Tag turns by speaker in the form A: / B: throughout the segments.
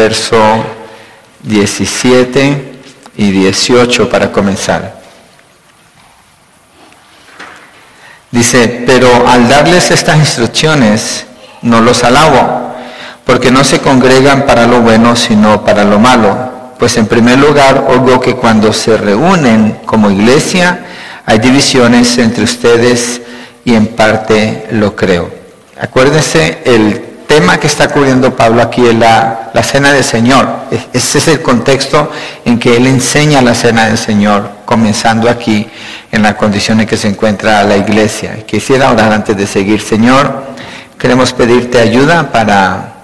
A: verso 17 y 18 para comenzar. Dice, pero al darles estas instrucciones, no los alabo, porque no se congregan para lo bueno, sino para lo malo. Pues en primer lugar, oigo que cuando se reúnen como iglesia, hay divisiones entre ustedes y en parte lo creo. Acuérdense, el tema que está cubriendo Pablo aquí es la, la cena del Señor. Ese es el contexto en que él enseña la cena del Señor, comenzando aquí en la condición en que se encuentra la iglesia. Quisiera orar antes de seguir, Señor, queremos pedirte ayuda para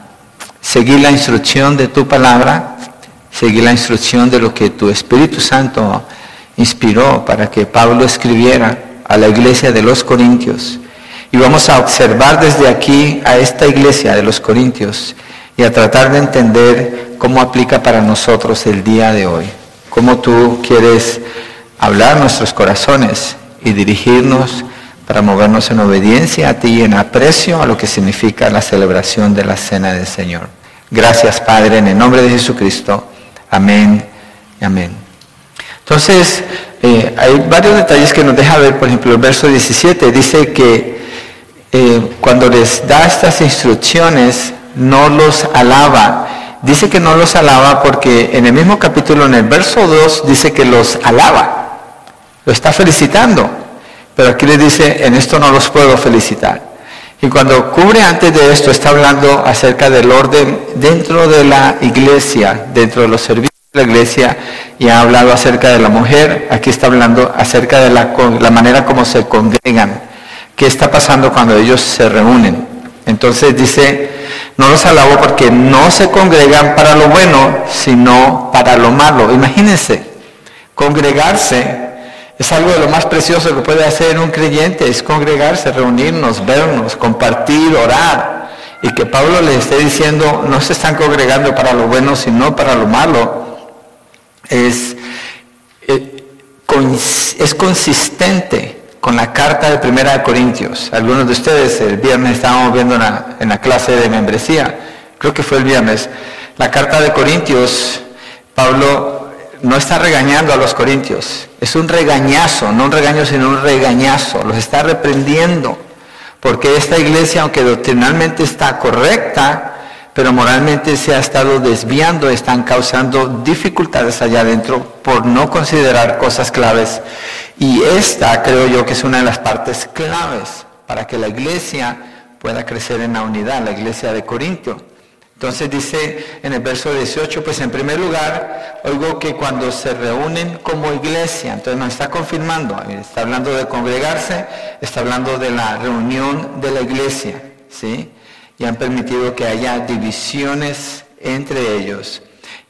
A: seguir la instrucción de tu palabra, seguir la instrucción de lo que tu Espíritu Santo inspiró para que Pablo escribiera a la iglesia de los Corintios. Y vamos a observar desde aquí a esta iglesia de los Corintios y a tratar de entender cómo aplica para nosotros el día de hoy, cómo tú quieres hablar nuestros corazones y dirigirnos para movernos en obediencia a ti y en aprecio a lo que significa la celebración de la cena del Señor. Gracias Padre, en el nombre de Jesucristo. Amén y amén. Entonces, eh, hay varios detalles que nos deja ver, por ejemplo, el verso 17 dice que eh, cuando les da estas instrucciones, no los alaba. Dice que no los alaba porque en el mismo capítulo, en el verso 2, dice que los alaba lo está felicitando, pero aquí le dice, en esto no los puedo felicitar. Y cuando cubre antes de esto, está hablando acerca del orden dentro de la iglesia, dentro de los servicios de la iglesia, y ha hablado acerca de la mujer, aquí está hablando acerca de la, la manera como se congregan, qué está pasando cuando ellos se reúnen. Entonces dice, no los alabo porque no se congregan para lo bueno, sino para lo malo. Imagínense, congregarse es algo de lo más precioso que puede hacer un creyente, es congregarse, reunirnos, vernos, compartir, orar. Y que Pablo le esté diciendo, no se están congregando para lo bueno, sino para lo malo. Es, eh, es consistente con la carta de Primera de Corintios. Algunos de ustedes el viernes estábamos viendo en la clase de membresía, creo que fue el viernes, la carta de Corintios, Pablo no está regañando a los corintios, es un regañazo, no un regaño, sino un regañazo, los está reprendiendo, porque esta iglesia, aunque doctrinalmente está correcta, pero moralmente se ha estado desviando, están causando dificultades allá adentro por no considerar cosas claves. Y esta creo yo que es una de las partes claves para que la iglesia pueda crecer en la unidad, la iglesia de Corintio. Entonces dice en el verso 18, pues en primer lugar, oigo que cuando se reúnen como iglesia, entonces nos está confirmando, está hablando de congregarse, está hablando de la reunión de la iglesia, ¿sí? Y han permitido que haya divisiones entre ellos.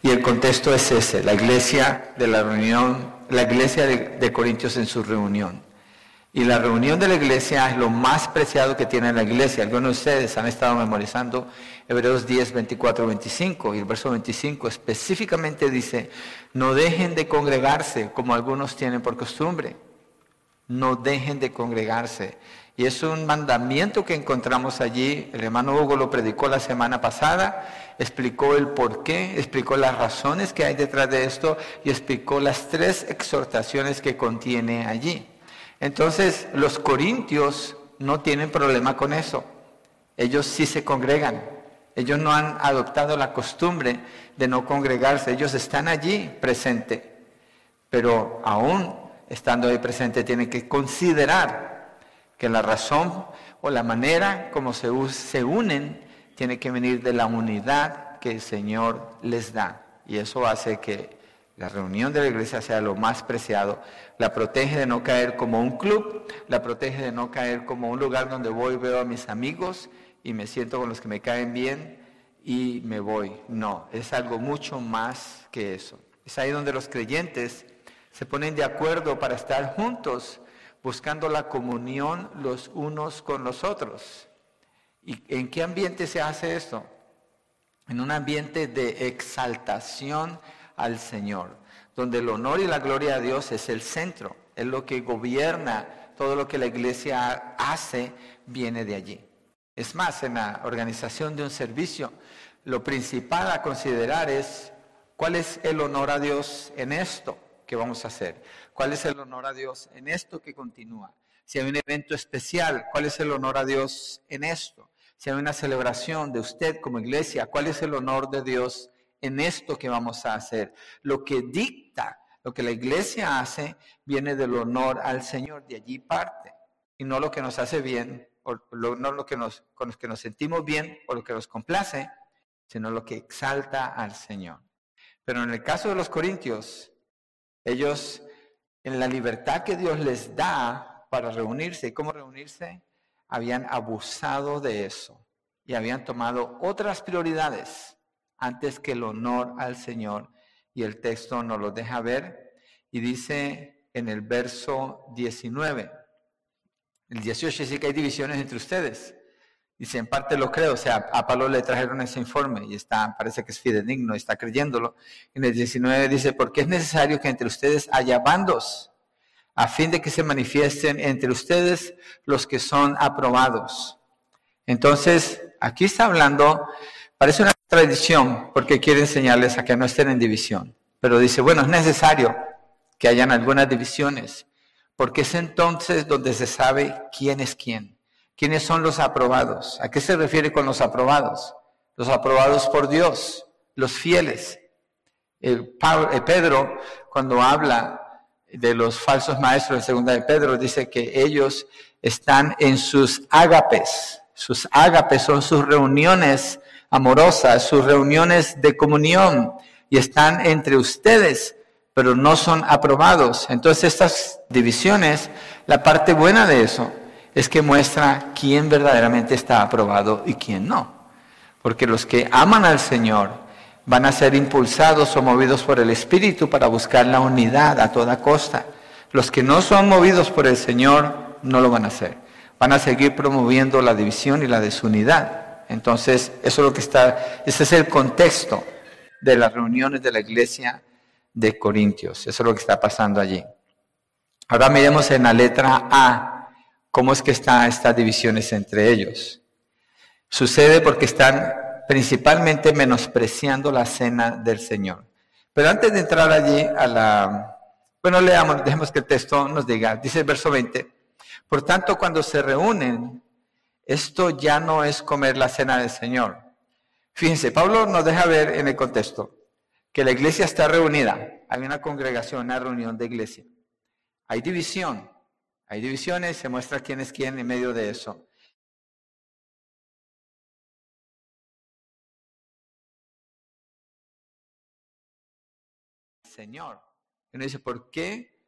A: Y el contexto es ese, la iglesia de la reunión, la iglesia de, Corintios en su reunión. Y la reunión de la iglesia es lo más preciado que tiene la iglesia. Algunos de ustedes han estado memorizando Hebreos 10, 24, 25. Y el verso 25 específicamente dice, no dejen de congregarse como algunos tienen por costumbre. No dejen de congregarse. Y es un mandamiento que encontramos allí. El hermano Hugo lo predicó la semana pasada, explicó el por qué, explicó las razones que hay detrás de esto y explicó las tres exhortaciones que contiene allí. Entonces, los corintios no tienen problema con eso. Ellos sí se congregan. Ellos no han adoptado la costumbre de no congregarse. Ellos están allí presentes. Pero aún estando ahí presente tienen que considerar que la razón o la manera como se, se unen tiene que venir de la unidad que el Señor les da. Y eso hace que la reunión de la iglesia sea lo más preciado la protege de no caer como un club, la protege de no caer como un lugar donde voy, veo a mis amigos y me siento con los que me caen bien y me voy. No, es algo mucho más que eso. Es ahí donde los creyentes se ponen de acuerdo para estar juntos, buscando la comunión los unos con los otros. ¿Y en qué ambiente se hace esto? En un ambiente de exaltación al Señor donde el honor y la gloria a Dios es el centro, es lo que gobierna, todo lo que la iglesia hace viene de allí. Es más, en la organización de un servicio, lo principal a considerar es cuál es el honor a Dios en esto que vamos a hacer. ¿Cuál es el honor a Dios en esto que continúa? Si hay un evento especial, ¿cuál es el honor a Dios en esto? Si hay una celebración de usted como iglesia, ¿cuál es el honor de Dios en esto que vamos a hacer? Lo que dicta, lo que la iglesia hace, viene del honor al Señor, de allí parte, y no lo que nos hace bien, o no lo que nos, con lo que nos sentimos bien o lo que nos complace, sino lo que exalta al Señor. Pero en el caso de los corintios, ellos, en la libertad que Dios les da para reunirse, ¿y cómo reunirse? Habían abusado de eso y habían tomado otras prioridades antes que el honor al Señor. Y el texto nos lo deja ver y dice en el verso 19, el 18 dice que hay divisiones entre ustedes. Dice, en parte lo creo, o sea, a Pablo le trajeron ese informe y está, parece que es fidedigno, está creyéndolo. En el 19 dice, porque es necesario que entre ustedes haya bandos, a fin de que se manifiesten entre ustedes los que son aprobados. Entonces, aquí está hablando, parece una tradición, porque quiere enseñarles a que no estén en división. Pero dice, bueno, es necesario que hayan algunas divisiones, porque es entonces donde se sabe quién es quién. ¿Quiénes son los aprobados? ¿A qué se refiere con los aprobados? Los aprobados por Dios, los fieles. El Pedro, cuando habla de los falsos maestros de segunda de Pedro, dice que ellos están en sus ágapes. Sus ágapes son sus reuniones amorosas, sus reuniones de comunión, y están entre ustedes, pero no son aprobados. Entonces estas divisiones, la parte buena de eso es que muestra quién verdaderamente está aprobado y quién no. Porque los que aman al Señor van a ser impulsados o movidos por el Espíritu para buscar la unidad a toda costa. Los que no son movidos por el Señor no lo van a hacer. Van a seguir promoviendo la división y la desunidad. Entonces, eso es lo que está, ese es el contexto de las reuniones de la iglesia de Corintios. Eso es lo que está pasando allí. Ahora miremos en la letra A ¿Cómo es que están estas divisiones entre ellos? Sucede porque están principalmente menospreciando la cena del Señor. Pero antes de entrar allí a la... Bueno, leamos, dejemos que el texto nos diga. Dice el verso 20. Por tanto, cuando se reúnen, esto ya no es comer la cena del Señor. Fíjense, Pablo nos deja ver en el contexto que la iglesia está reunida. Hay una congregación, una reunión de iglesia. Hay división. Hay divisiones, se muestra quién es quién en medio de eso. Señor. Uno dice, ¿por qué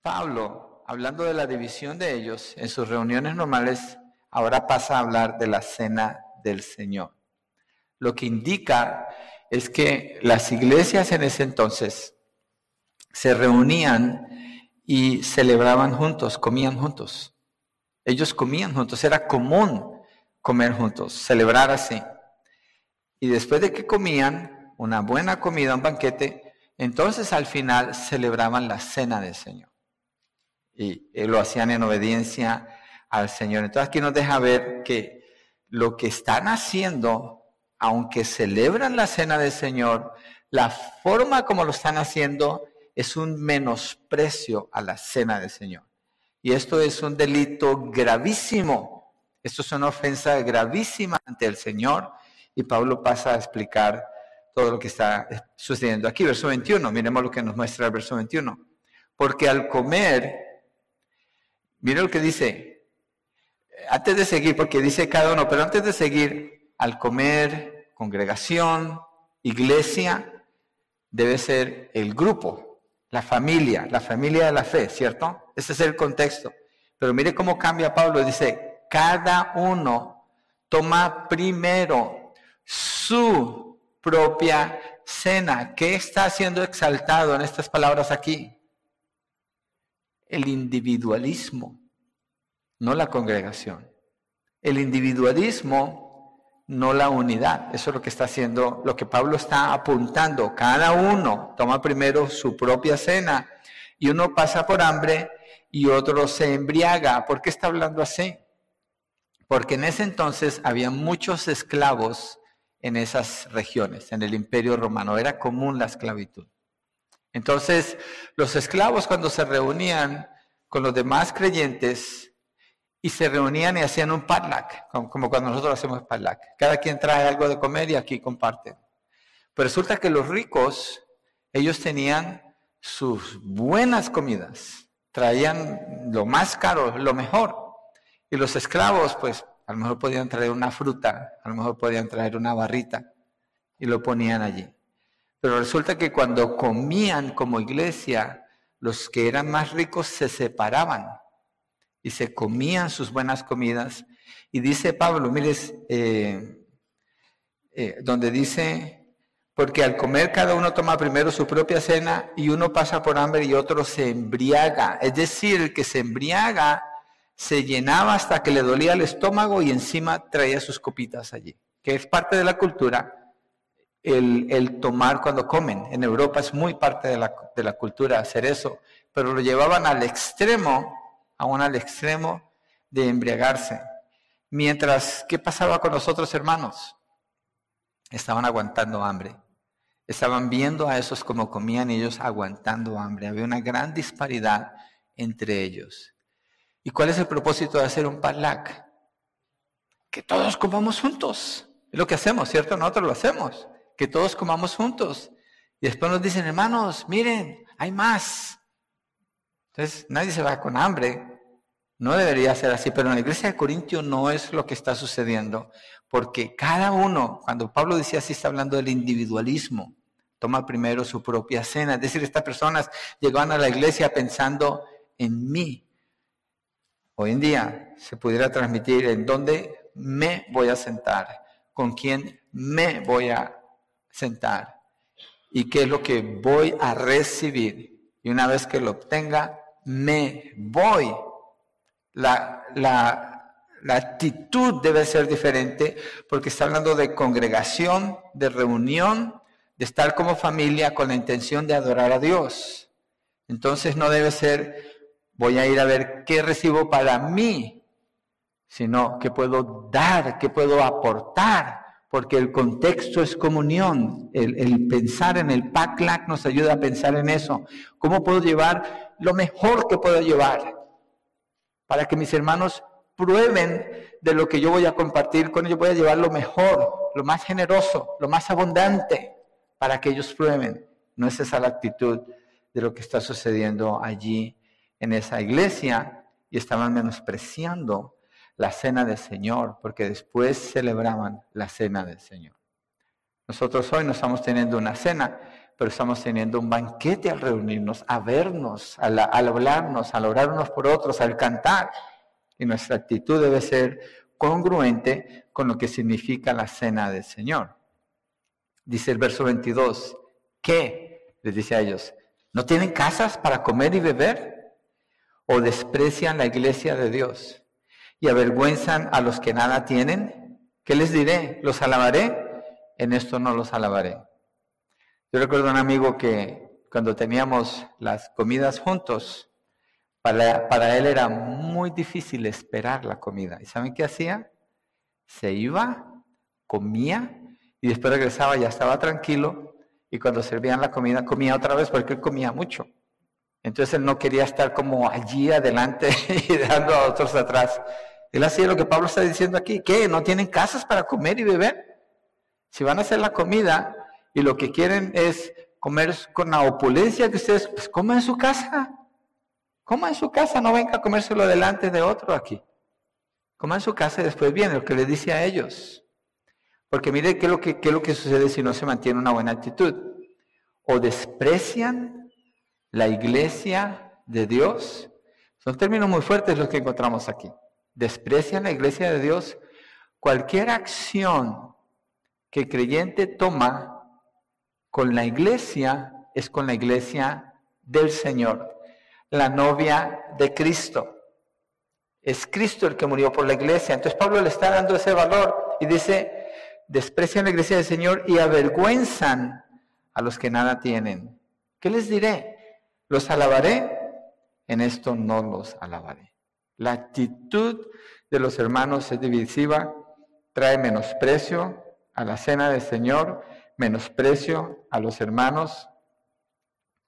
A: Pablo, hablando de la división de ellos, en sus reuniones normales, ahora pasa a hablar de la cena del Señor? Lo que indica es que las iglesias en ese entonces se reunían y celebraban juntos, comían juntos. Ellos comían juntos, era común comer juntos, celebrar así. Y después de que comían una buena comida, un banquete, entonces al final celebraban la cena del Señor. Y, lo hacían en obediencia al Señor. Entonces aquí nos deja ver que lo que están haciendo, aunque celebran la cena del Señor, la forma como lo están haciendo es un menosprecio a la cena del Señor. Y esto es un delito gravísimo. Esto es una ofensa gravísima ante el Señor. Y Pablo pasa a explicar todo lo que está sucediendo aquí. Verso 21, miremos lo que nos muestra el verso 21. Porque al comer, miren lo que dice, antes de seguir, porque dice cada uno, pero antes de seguir, al comer, congregación, iglesia, debe ser el grupo, la familia, la familia de la fe, ¿cierto? Ese es el contexto. Pero mire cómo cambia Pablo, dice, cada uno toma primero su propia cena. ¿Qué está siendo exaltado en estas palabras aquí? El individualismo, no la congregación. El individualismo no la unidad. Eso es lo que está haciendo, lo que Pablo está apuntando. Cada uno toma primero su propia cena y uno pasa por hambre y otro se embriaga. ¿Por qué está hablando así? Porque en ese entonces había muchos esclavos en esas regiones, en el imperio romano. Era común la esclavitud. Entonces, los esclavos cuando se reunían con los demás creyentes y se reunían y hacían un padlac, como, cuando nosotros hacemos padlac. Cada quien trae algo de comer y aquí comparten. Pero resulta que los ricos, ellos tenían sus buenas comidas, traían lo más caro, lo mejor. Y los esclavos, pues, a lo mejor podían traer una fruta, a lo mejor podían traer una barrita y lo ponían allí. Pero resulta que cuando comían como iglesia, los que eran más ricos se separaban y se comían sus buenas comidas. Y dice Pablo, mires, eh, eh, donde dice, porque al comer cada uno toma primero su propia cena y uno pasa por hambre y otro se embriaga. Es decir, el que se embriaga se llenaba hasta que le dolía el estómago y encima traía sus copitas allí, que es parte de la cultura, el, tomar cuando comen. En Europa es muy parte de la, de la cultura hacer eso, pero lo llevaban al extremo, aún al extremo de embriagarse. Mientras, ¿qué pasaba con los otros hermanos? Estaban aguantando hambre. Estaban viendo a esos como comían ellos aguantando hambre. Había una gran disparidad entre ellos. ¿Y cuál es el propósito de hacer un parlac? Que todos comamos juntos. Es lo que hacemos, ¿cierto? Nosotros lo hacemos. Que todos comamos juntos. Y después nos dicen, hermanos, miren, hay más. Entonces, nadie se va con hambre. No debería ser así, pero en la iglesia de Corintio no es lo que está sucediendo, porque cada uno, cuando Pablo decía así, está hablando del individualismo, toma primero su propia cena. Es decir, estas personas llegaban a la iglesia pensando en mí, hoy en día se pudiera transmitir en dónde me voy a sentar, con quién me voy a sentar y qué es lo que voy a recibir. Y una vez que lo obtenga, me voy. La, la, la actitud debe ser diferente porque está hablando de congregación, de reunión, de estar como familia con la intención de adorar a Dios. Entonces no debe ser voy a ir a ver qué recibo para mí, sino qué puedo dar, qué puedo aportar, porque el contexto es comunión. El, pensar en el PACLAC nos ayuda a pensar en eso. ¿Cómo puedo llevar lo mejor que puedo llevar? Para que mis hermanos prueben de lo que yo voy a compartir con ellos, voy a llevar lo mejor, lo más generoso, lo más abundante, para que ellos prueben. No es esa la actitud de lo que está sucediendo allí en esa iglesia y estaban menospreciando la cena del Señor, porque después celebraban la cena del Señor. Nosotros hoy no estamos teniendo una cena, pero estamos teniendo un banquete al reunirnos, a vernos, al, hablarnos, al orar unos por otros, al cantar. Y nuestra actitud debe ser congruente con lo que significa la cena del Señor. Dice el verso 22, ¿qué? Les dice a ellos, ¿no tienen casas para comer y beber? o desprecian la iglesia de Dios y avergüenzan a los que nada tienen, ¿qué les diré? ¿Los alabaré? En esto no los alabaré. Yo recuerdo a un amigo que cuando teníamos las comidas juntos, para, para él era muy difícil esperar la comida. ¿Y saben qué hacía? Se iba, comía y después regresaba, ya estaba tranquilo y cuando servían la comida comía otra vez porque él comía mucho. Entonces él no quería estar como allí adelante y dejando a otros atrás. Él hacía lo que Pablo está diciendo aquí. ¿Qué? ¿No tienen casas para comer y beber? Si van a hacer la comida y lo que quieren es comer con la opulencia que ustedes, pues coman en su casa. Coma en su casa, no venga a comérselo delante de otro aquí. Coma en su casa y después viene lo que le dice a ellos. Porque mire qué es lo que, qué es lo que sucede si no se mantiene una buena actitud. O desprecian la iglesia de Dios. Son términos muy fuertes los que encontramos aquí. Desprecian la iglesia de Dios. Cualquier acción que creyente toma con la iglesia es con la iglesia del Señor, la novia de Cristo. Es Cristo el que murió por la iglesia. Entonces Pablo le está dando ese valor y dice, desprecian la iglesia del Señor y avergüenzan a los que nada tienen. ¿Qué les diré? ¿Los alabaré? En esto no los alabaré. La actitud de los hermanos es divisiva, trae menosprecio a la cena del Señor, menosprecio a los hermanos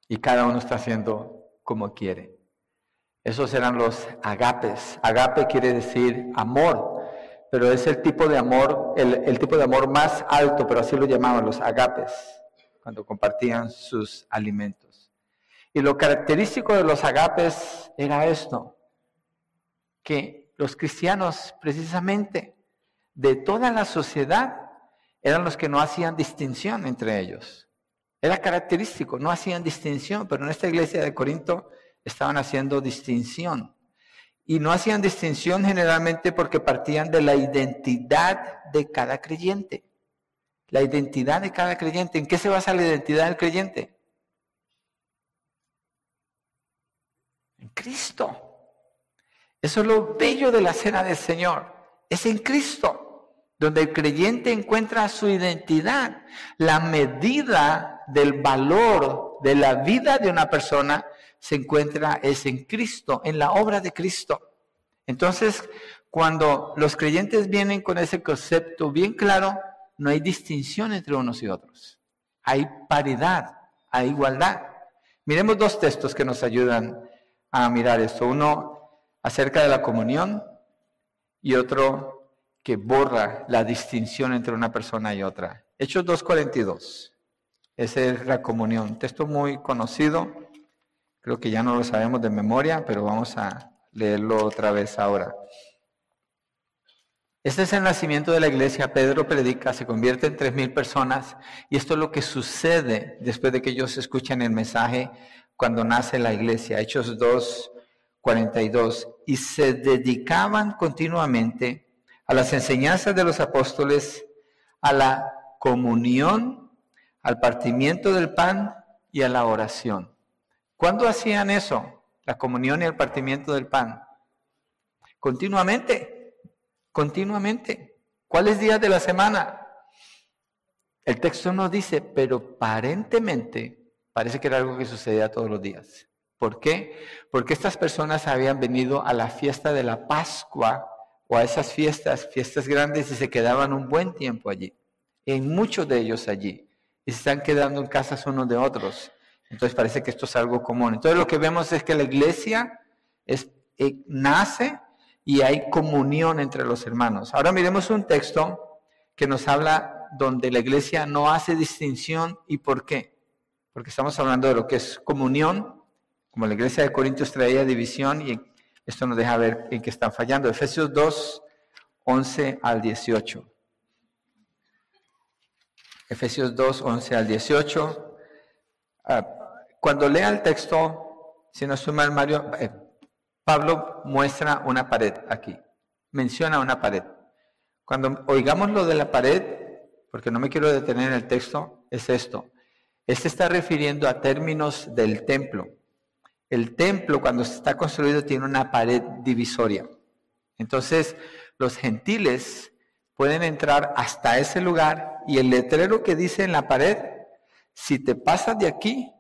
A: y cada uno está haciendo como quiere. Esos eran los agapes. Agape quiere decir amor, pero es el tipo de amor, el, tipo de amor más alto, pero así lo llamaban los agapes, cuando compartían sus alimentos. Y lo característico de los agapes era esto, que los cristianos precisamente de toda la sociedad eran los que no hacían distinción entre ellos. Era característico, no hacían distinción, pero en esta iglesia de Corinto estaban haciendo distinción. Y no hacían distinción generalmente porque partían de la identidad de cada creyente. La identidad de cada creyente. ¿En qué se basa la identidad del creyente? En Cristo. Eso es lo bello de la cena del Señor. Es en Cristo donde el creyente encuentra su identidad. La medida del valor de la vida de una persona se encuentra es en Cristo, en la obra de Cristo. Entonces, cuando los creyentes vienen con ese concepto bien claro, no hay distinción entre unos y otros. Hay paridad, hay igualdad. Miremos dos textos que nos ayudan a mirar esto. Uno acerca de la comunión y otro que borra la distinción entre una persona y otra. Hechos 2.42. Esa es la comunión. Texto muy conocido. Creo que ya no lo sabemos de memoria, pero vamos a leerlo otra vez ahora. Este es el nacimiento de la iglesia. Pedro predica, se convierte en tres mil personas. Y esto es lo que sucede después de que ellos escuchan el mensaje cuando nace la iglesia. Hechos 2, 42. Y se dedicaban continuamente a las enseñanzas de los apóstoles, a la comunión, al partimiento del pan y a la oración. ¿Cuándo hacían eso? La comunión y el partimiento del pan. Continuamente, continuamente. ¿Cuáles días de la semana? El texto nos dice, pero aparentemente parece que era algo que sucedía todos los días. ¿Por qué? Porque estas personas habían venido a la fiesta de la Pascua o a esas fiestas, fiestas grandes, y se quedaban un buen tiempo allí. En muchos de ellos allí. Y se están quedando en casas unos de otros. Entonces parece que esto es algo común. Entonces lo que vemos es que la iglesia es, eh, nace y hay comunión entre los hermanos. Ahora miremos un texto que nos habla donde la iglesia no hace distinción y por qué. Porque estamos hablando de lo que es comunión, como la iglesia de Corintios traía división y esto nos deja ver en qué están fallando. Efesios 2, 11 al 18. Efesios 2, 11 al 18. Ah, cuando lea el texto, si no suma el Mario, eh, Pablo muestra una pared aquí. Menciona una pared. Cuando oigamos lo de la pared, porque no me quiero detener en el texto, es esto. Este está refiriendo a términos del templo. El templo cuando está construido tiene una pared divisoria. Entonces los gentiles pueden entrar hasta ese lugar y el letrero que dice en la pared, si te pasas de aquí,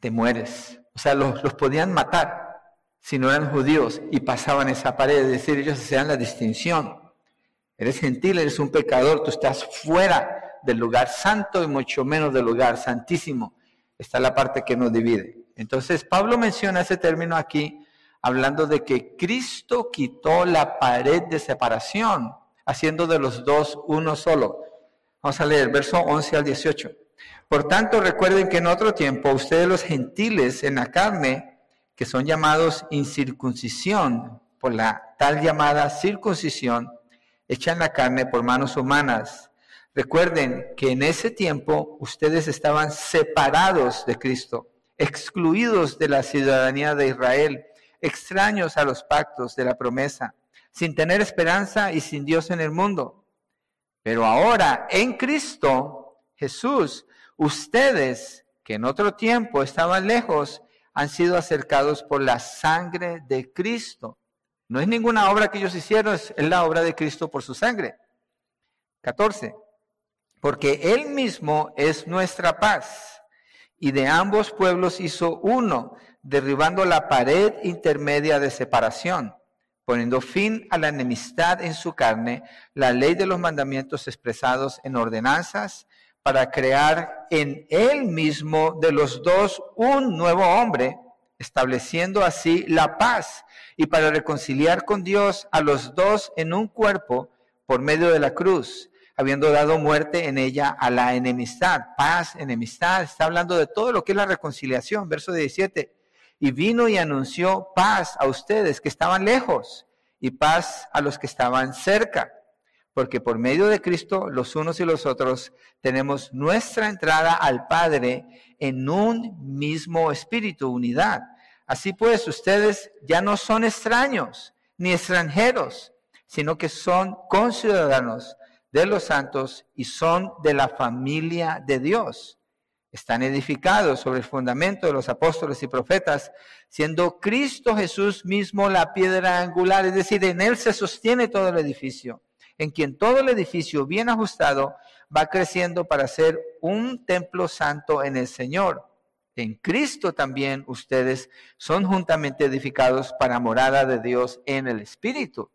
A: te mueres. O sea, los, podían matar si no eran judíos y pasaban esa pared. Es decir, ellos hacían la distinción. Eres gentil, eres un pecador, tú estás fuera del lugar santo y mucho menos del lugar santísimo. Está la parte que nos divide. Entonces, Pablo menciona ese término aquí, hablando de que Cristo quitó la pared de separación, haciendo de los dos uno solo. Vamos a leer verso 11 al 18. Por tanto, recuerden que en otro tiempo ustedes los gentiles en la carne, que son llamados incircuncisión por la tal llamada circuncisión, echan la carne por manos humanas. Recuerden que en ese tiempo ustedes estaban separados de Cristo excluidos de la ciudadanía de Israel, extraños a los pactos de la promesa, sin tener esperanza y sin Dios en el mundo. Pero ahora, en Cristo Jesús, ustedes que en otro tiempo estaban lejos, han sido acercados por la sangre de Cristo. No es ninguna obra que ellos hicieron, es la obra de Cristo por su sangre. 14. Porque Él mismo es nuestra paz y de ambos pueblos hizo uno, derribando la pared intermedia de separación. poniendo fin a la enemistad en su carne, la ley de los mandamientos expresados en ordenanzas, para crear en él mismo de los dos un nuevo hombre, estableciendo así la paz, y para reconciliar con Dios a los dos en un cuerpo por medio de la cruz, habiendo dado muerte en ella a la enemistad. Paz, enemistad, está hablando de todo lo que es la reconciliación, verso 17 y vino y anunció paz a ustedes que estaban lejos y paz a los que estaban cerca, porque por medio de Cristo los unos y los otros tenemos nuestra entrada al Padre en un mismo espíritu, unidad. Así pues, ustedes ya no son extraños ni extranjeros, sino que son conciudadanos de los santos y son de la familia de Dios están edificados sobre el fundamento de los apóstoles y profetas, siendo Cristo Jesús mismo la piedra angular, es decir, en Él se sostiene todo el edificio, en quien todo el edificio bien ajustado va creciendo para ser un templo santo en el Señor. En Cristo también ustedes son juntamente edificados para morada de Dios en el Espíritu.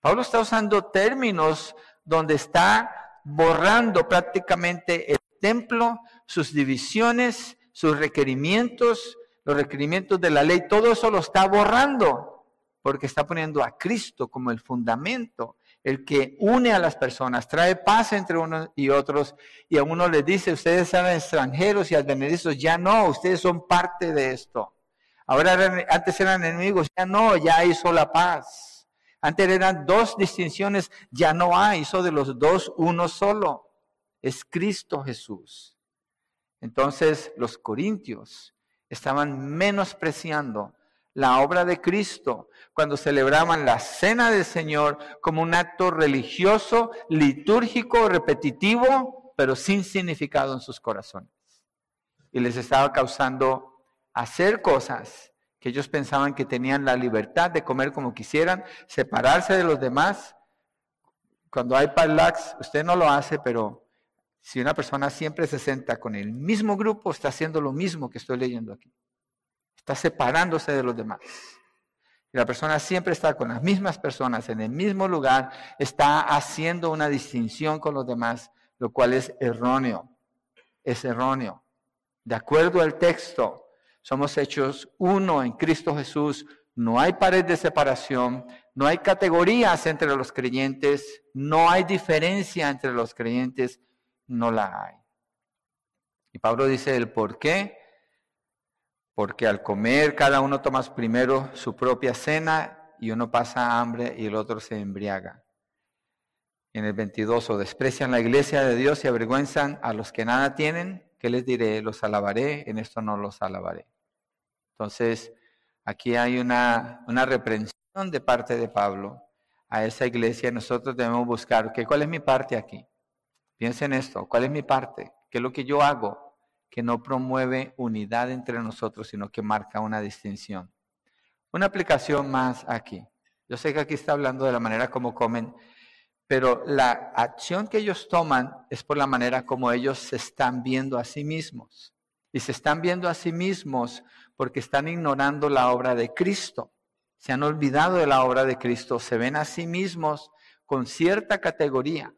A: Pablo está usando términos donde está borrando prácticamente el templo, sus divisiones, sus requerimientos, los requerimientos de la ley, todo eso lo está borrando, porque está poniendo a Cristo como el fundamento, el que une a las personas, trae paz entre unos y otros, y a uno le dice, ustedes eran extranjeros y advenedizos, ya no, ustedes son parte de esto. Ahora antes eran enemigos, ya no, ya hizo la paz. Antes eran dos distinciones, ya no hay, hizo de los dos uno solo es Cristo Jesús. Entonces los corintios estaban menospreciando la obra de Cristo cuando celebraban la cena del Señor como un acto religioso, litúrgico, repetitivo, pero sin significado en sus corazones. Y les estaba causando hacer cosas que ellos pensaban que tenían la libertad de comer como quisieran, separarse de los demás. Cuando hay parlax, usted no lo hace, pero si una persona siempre se senta con el mismo grupo, está haciendo lo mismo que estoy leyendo aquí. Está separándose de los demás. Y la persona siempre está con las mismas personas en el mismo lugar, está haciendo una distinción con los demás, lo cual es erróneo. Es erróneo. De acuerdo al texto, somos hechos uno en Cristo Jesús. No hay pared de separación, no hay categorías entre los creyentes, no hay diferencia entre los creyentes no la hay. Y Pablo dice el por qué. Porque al comer cada uno toma primero su propia cena y uno pasa hambre y el otro se embriaga. En el 22, o desprecian la iglesia de Dios y avergüenzan a los que nada tienen, ¿qué les diré? Los alabaré, en esto no los alabaré. Entonces, aquí hay una, una reprensión de parte de Pablo a esa iglesia. Nosotros debemos buscar, ¿cuál es mi parte aquí? Piensen en esto, ¿cuál es mi parte? ¿Qué es lo que yo hago que no promueve unidad entre nosotros, sino que marca una distinción? Una aplicación más aquí. Yo sé que aquí está hablando de la manera como comen, pero la acción que ellos toman es por la manera como ellos se están viendo a sí mismos. Y se están viendo a sí mismos porque están ignorando la obra de Cristo. Se han olvidado de la obra de Cristo, se ven a sí mismos con cierta categoría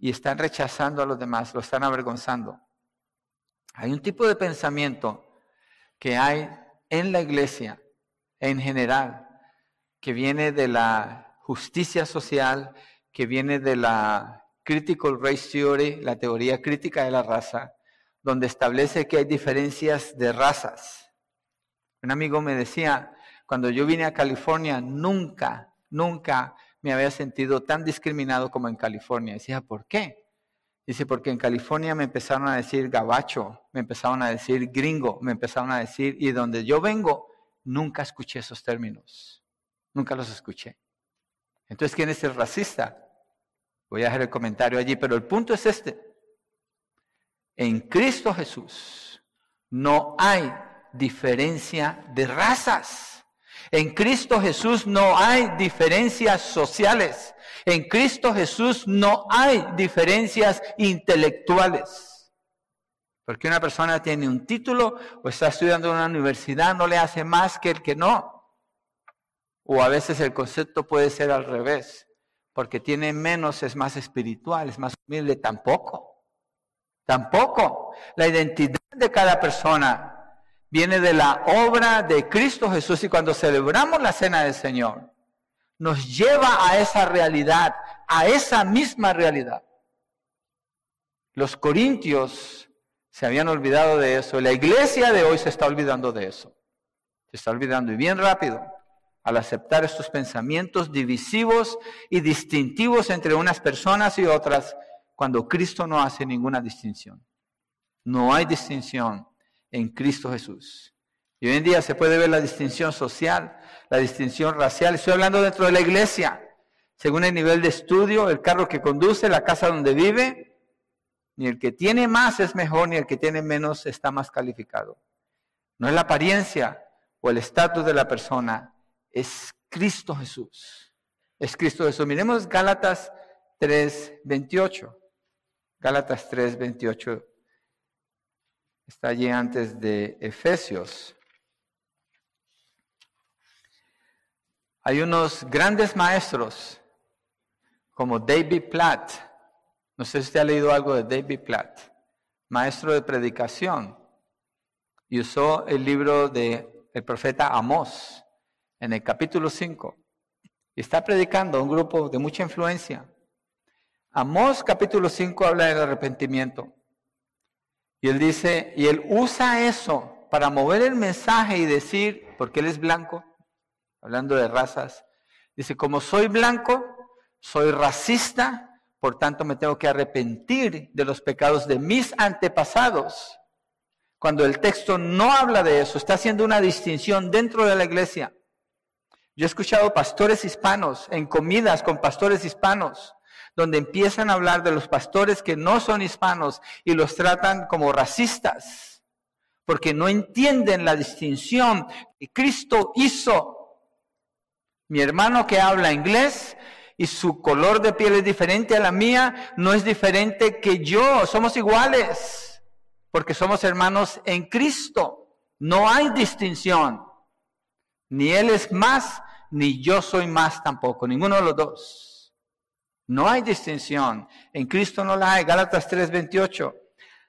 A: y están rechazando a los demás, lo están avergonzando. Hay un tipo de pensamiento que hay en la iglesia en general, que viene de la justicia social, que viene de la Critical Race Theory, la teoría crítica de la raza, donde establece que hay diferencias de razas. Un amigo me decía, cuando yo vine a California, nunca, nunca me había sentido tan discriminado como en California. Decía, ¿por qué? Dice, porque en California me empezaron a decir gabacho, me empezaron a decir gringo, me empezaron a decir, y donde yo vengo, nunca escuché esos términos. Nunca los escuché. Entonces, ¿quién es el racista? Voy a dejar el comentario allí, pero el punto es este. En Cristo Jesús no hay diferencia de razas. En Cristo Jesús no hay diferencias sociales. En Cristo Jesús no hay diferencias intelectuales. Porque una persona tiene un título o está estudiando en una universidad no le hace más que el que no. O a veces el concepto puede ser al revés, porque tiene menos es más espiritual, es más humilde. Tampoco. Tampoco. La identidad de cada persona viene de la obra de Cristo Jesús y cuando celebramos la cena del Señor, nos lleva a esa realidad, a esa misma realidad. Los corintios se habían olvidado de eso. La iglesia de hoy se está olvidando de eso. Se está olvidando y bien rápido al aceptar estos pensamientos divisivos y distintivos entre unas personas y otras cuando Cristo no hace ninguna distinción. No hay distinción en Cristo Jesús. Y hoy en día se puede ver la distinción social, la distinción racial. Estoy hablando dentro de la iglesia. Según el nivel de estudio, el carro que conduce, la casa donde vive, ni el que tiene más es mejor, ni el que tiene menos está más calificado. No es la apariencia o el estatus de la persona, es Cristo Jesús. Es Cristo Jesús. Miremos Gálatas 3, 28. Gálatas 3, 28. Está allí antes de Efesios. Hay unos grandes maestros como David Platt. No sé si usted ha leído algo de David Platt, maestro de predicación, y usó el libro del el profeta Amós en el capítulo 5. Y está predicando a un grupo de mucha influencia. Amós capítulo 5 habla del arrepentimiento. Y él dice, y él usa eso para mover el mensaje y decir, porque él es blanco, hablando de razas, dice, como soy blanco, soy racista, por tanto me tengo que arrepentir de los pecados de mis antepasados. Cuando el texto no habla de eso, está haciendo una distinción dentro de la iglesia. Yo he escuchado pastores hispanos en comidas con pastores hispanos, donde empiezan a hablar de los pastores que no son hispanos y los tratan como racistas, porque no entienden la distinción que Cristo hizo. Mi hermano que habla inglés y su color de piel es diferente a la mía, no es diferente que yo, somos iguales, porque somos hermanos en Cristo. No hay distinción. Ni Él es más, ni yo soy más tampoco, ninguno de los dos. No hay distinción. En Cristo no la hay. Gálatas 3:28.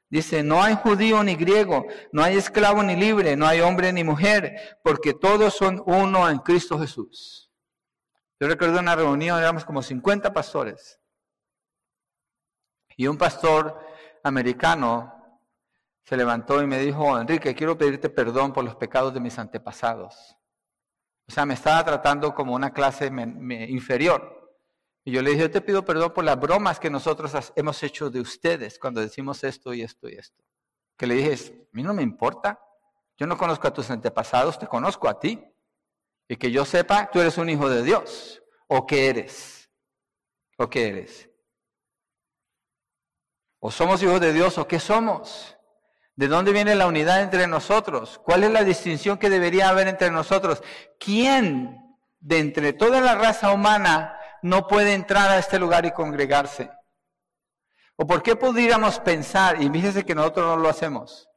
A: Dice, no hay judío ni griego, no hay esclavo ni libre, no hay hombre ni mujer, porque todos son uno en Cristo Jesús. Yo recuerdo una reunión, éramos como 50 pastores. Y un pastor americano se levantó y me dijo, Enrique, quiero pedirte perdón por los pecados de mis antepasados. O sea, me estaba tratando como una clase inferior. Y yo le dije, yo te pido perdón por las bromas que nosotros hemos hecho de ustedes cuando decimos esto y esto y esto. Que le dije, a mí no me importa. Yo no conozco a tus antepasados, te conozco a ti. Y que yo sepa, tú eres un hijo de Dios. ¿O qué eres? ¿O qué eres? ¿O somos hijos de Dios o qué somos? ¿De dónde viene la unidad entre nosotros? ¿Cuál es la distinción que debería haber entre nosotros? ¿Quién de entre toda la raza humana no puede entrar a este lugar y congregarse? ¿O por qué pudiéramos pensar, y fíjese que nosotros no lo hacemos,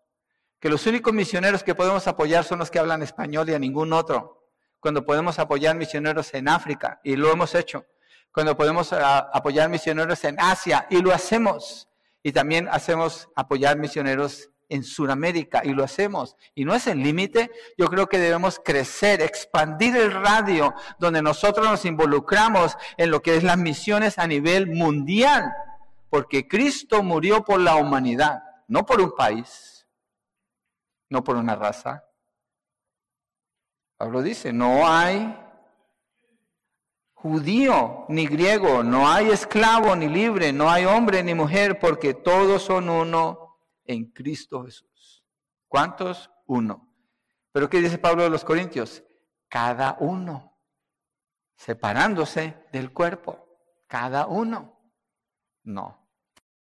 A: que los únicos misioneros que podemos apoyar son los que hablan español y a ningún otro? Cuando podemos apoyar misioneros en África, y lo hemos hecho. Cuando podemos ah, apoyar misioneros en Asia, y lo hacemos. Y también hacemos apoyar misioneros en Sudamérica y lo hacemos. Y no es el límite. Yo creo que debemos crecer, expandir el radio donde nosotros nos involucramos en lo que es las misiones a nivel mundial. Porque Cristo murió por la humanidad, no por un país, no por una raza. Pablo dice, no hay judío ni griego, no hay esclavo ni libre, no hay hombre ni mujer, porque todos son uno en Cristo Jesús. ¿Cuántos? Uno. Pero ¿qué dice Pablo de los Corintios? Cada uno, separándose del cuerpo. Cada uno. No,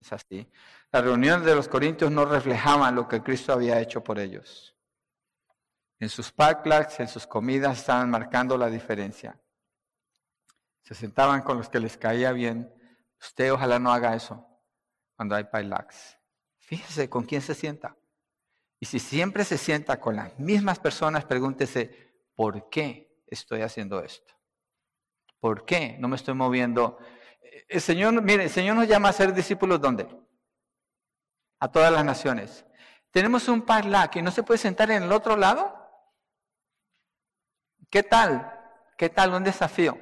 A: es así. Las reuniones de los Corintios no reflejaban lo que Cristo había hecho por ellos. En sus packlags, en sus comidas estaban marcando la diferencia. Se sentaban con los que les caía bien. Usted ojalá no haga eso cuando hay packlags. Fíjese con quién se sienta. Y si siempre se sienta con las mismas personas, pregúntese, ¿por qué? estoy haciendo esto? ¿Por qué no me estoy moviendo? El Señor, mire, el Señor nos llama a ser discípulos ¿dónde? A todas las naciones. Tenemos un parla que no se puede sentar en el otro lado. ¿Qué tal? ¿Qué tal? Un desafío.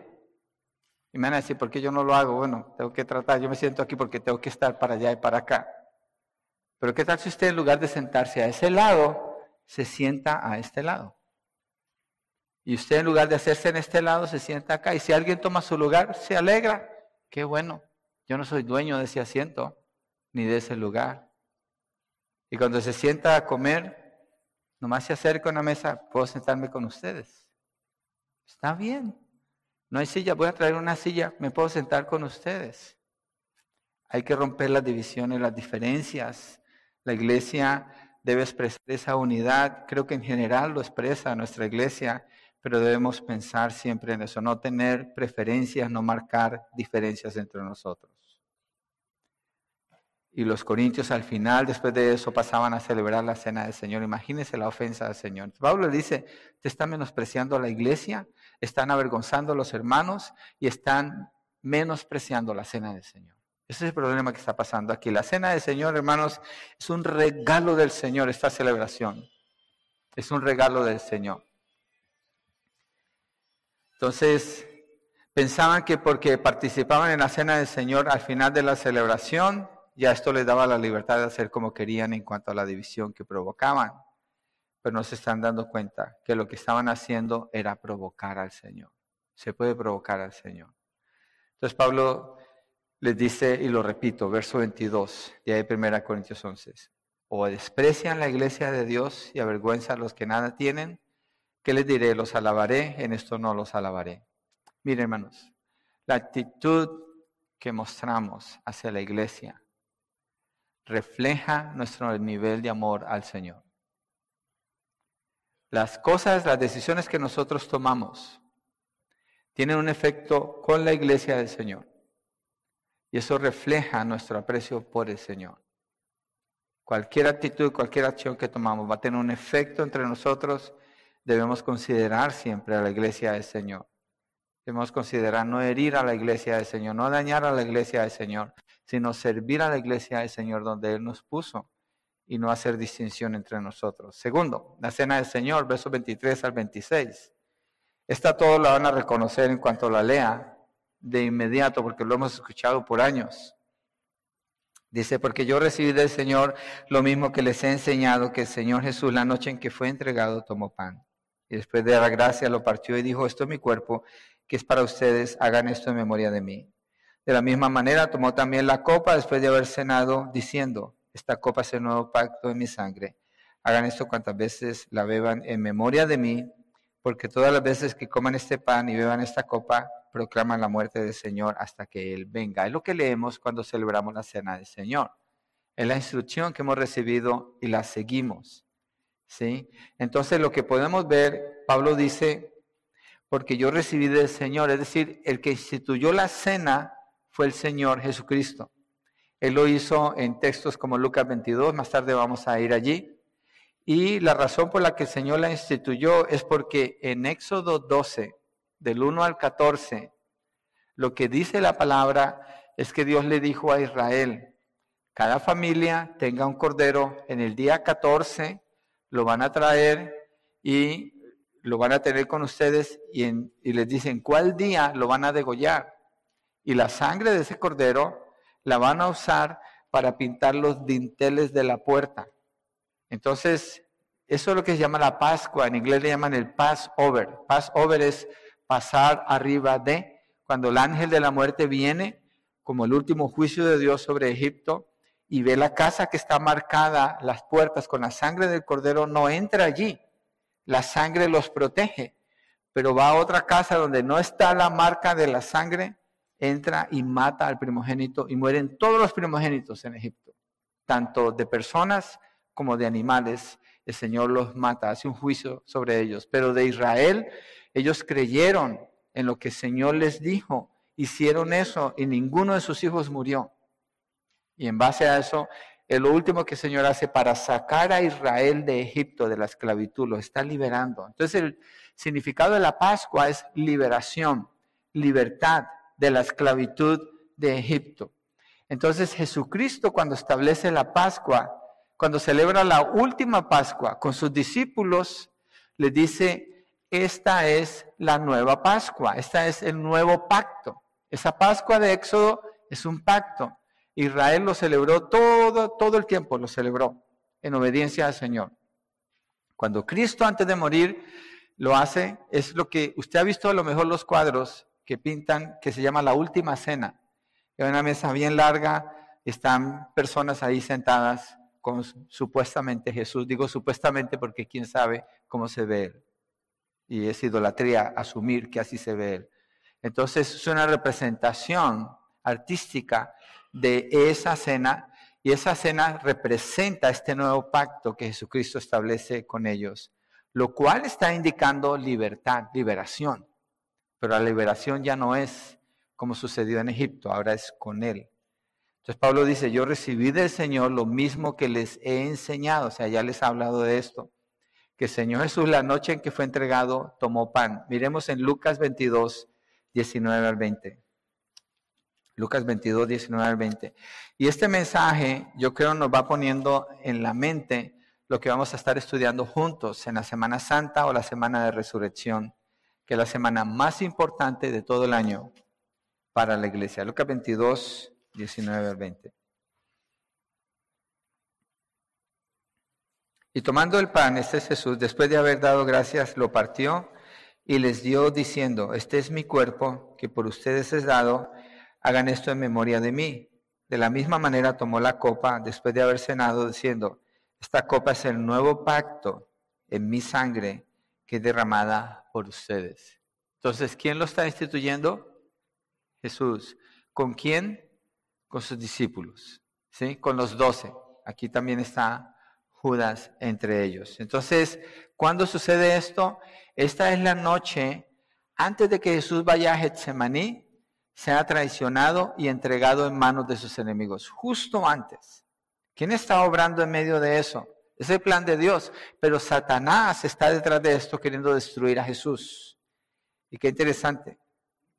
A: Y me van a decir, ¿por qué yo no lo hago? Bueno, tengo que tratar, yo me siento aquí porque tengo que estar para allá y para acá. Pero ¿qué tal si usted en lugar de sentarse a ese lado, se sienta a este lado? Y usted en lugar de hacerse en este lado, se sienta acá. Y si alguien toma su lugar, se alegra. Qué bueno. Yo no soy dueño de ese asiento, ni de ese lugar. Y cuando se sienta a comer, nomás se acerca a una mesa, puedo sentarme con ustedes. Está bien. No hay silla, voy a traer una silla, me puedo sentar con ustedes. Hay que romper las divisiones, las diferencias. La iglesia debe expresar esa unidad. Creo que en general lo expresa nuestra iglesia, pero debemos pensar siempre en eso, no tener preferencias, no marcar diferencias entre nosotros. Y los corintios al final, después de eso, pasaban a celebrar la cena del Señor. Imagínense la ofensa del Señor. Pablo dice, te están menospreciando a la iglesia, están avergonzando a los hermanos y están menospreciando la cena del Señor. Ese es el problema que está pasando aquí. La cena del Señor, hermanos, es un regalo del Señor, esta celebración. Es un regalo del Señor. Entonces, pensaban que porque participaban en la cena del Señor al final de la celebración, ya esto les daba la libertad de hacer como querían en cuanto a la división que provocaban. Pero no se están dando cuenta que lo que estaban haciendo era provocar al Señor. Se puede provocar al Señor. Entonces Pablo les dice, y lo repito, verso 22 de ahí 1 Corintios 11, o desprecian la iglesia de Dios y avergüenzan a los que nada tienen, ¿qué les diré? ¿Los alabaré? En esto no los alabaré. Miren hermanos, la actitud que mostramos hacia la iglesia refleja nuestro nivel de amor al Señor. Las cosas, las decisiones que nosotros tomamos tienen un efecto con la iglesia del Señor. Y eso refleja nuestro aprecio por el Señor. Cualquier actitud, cualquier acción que tomamos va a tener un efecto entre nosotros. Debemos considerar siempre a la iglesia del Señor. Debemos considerar no herir a la iglesia del Señor, no dañar a la iglesia del Señor, sino servir a la iglesia del Señor donde Él nos puso y no hacer distinción entre nosotros. Segundo, la cena del Señor, versos 23 al 26. Esta todos la van a reconocer en cuanto la lea de inmediato, porque lo hemos escuchado por años. Dice, porque yo recibí del Señor lo mismo que les he enseñado, que el Señor Jesús la noche en que fue entregado tomó pan. Y después de dar gracia lo partió y dijo, esto es mi cuerpo que es para ustedes, hagan esto en memoria de mí. De la misma manera tomó también la copa después de haber cenado, diciendo, esta copa es el nuevo pacto en mi sangre. Hagan esto cuantas veces la beban en memoria de mí, porque todas las veces que coman este pan y beban esta copa, proclaman la muerte del Señor hasta que Él venga. Es lo que leemos cuando celebramos la cena del Señor. Es la instrucción que hemos recibido y la seguimos. ¿sí? Entonces lo que podemos ver, Pablo dice, porque yo recibí del Señor. Es decir, el que instituyó la cena fue el Señor Jesucristo. Él lo hizo en textos como Lucas 22, más tarde vamos a ir allí. Y la razón por la que el Señor la instituyó es porque en Éxodo 12, del 1 al 14, lo que dice la palabra es que Dios le dijo a Israel, cada familia tenga un cordero, en el día 14 lo van a traer y lo van a tener con ustedes y, les dicen cuál día lo van a degollar. Y la sangre de ese cordero la van a usar para pintar los dinteles de la puerta. Entonces, eso es lo que se llama la Pascua. En inglés le llaman el Passover. Passover es pasar arriba de, cuando el ángel de la muerte viene, como el último juicio de Dios sobre Egipto, y ve la casa que está marcada, las puertas con la sangre del cordero, no entra allí la sangre los protege, pero va a otra casa donde no está la marca de la sangre, entra y mata al primogénito y mueren todos los primogénitos en Egipto, tanto de personas como de animales. El Señor los mata, hace un juicio sobre ellos. Pero de Israel, ellos creyeron en lo que el Señor les dijo, hicieron eso y ninguno de sus hijos murió. Y en base a eso, es lo último que el Señor hace para sacar a Israel de Egipto, de la esclavitud, lo está liberando. Entonces el significado de la Pascua es liberación, libertad de la esclavitud de Egipto. Entonces Jesucristo cuando establece la Pascua, cuando celebra la última Pascua con sus discípulos, le dice, esta es la nueva Pascua, esta es el nuevo pacto. Esa Pascua de Éxodo es un pacto. Israel lo celebró todo, todo el tiempo, lo celebró en obediencia al Señor. Cuando Cristo antes de morir lo hace, es lo que usted ha visto a lo mejor los cuadros que pintan, que se llama la última cena. En una mesa bien larga, están personas ahí sentadas con supuestamente Jesús. Digo supuestamente porque quién sabe cómo se ve él. Y es idolatría asumir que así se ve él. Entonces es una representación artística de esa cena y esa cena representa este nuevo pacto que Jesucristo establece con ellos, lo cual está indicando libertad, liberación. Pero la liberación ya no es como sucedió en Egipto, ahora es con Él. Entonces Pablo dice, yo recibí del Señor lo mismo que les he enseñado, o sea, ya les he hablado de esto, que el Señor Jesús la noche en que fue entregado tomó pan. Miremos en Lucas 22, 19 al 20. Lucas 22, 19 al 20. Y este mensaje yo creo nos va poniendo en la mente lo que vamos a estar estudiando juntos en la Semana Santa o la Semana de Resurrección, que es la semana más importante de todo el año para la iglesia. Lucas 22, 19 al 20. Y tomando el pan, este es Jesús, después de haber dado gracias, lo partió y les dio diciendo, este es mi cuerpo que por ustedes es dado hagan esto en memoria de mí. De la misma manera tomó la copa después de haber cenado, diciendo, esta copa es el nuevo pacto en mi sangre que es derramada por ustedes. Entonces, ¿quién lo está instituyendo? Jesús. ¿Con quién? Con sus discípulos, ¿sí? Con los doce. Aquí también está Judas entre ellos. Entonces, ¿cuándo sucede esto? Esta es la noche antes de que Jesús vaya a Getsemaní ha traicionado y entregado en manos de sus enemigos, justo antes. ¿Quién está obrando en medio de eso? Es el plan de Dios, pero Satanás está detrás de esto queriendo destruir a Jesús. Y qué interesante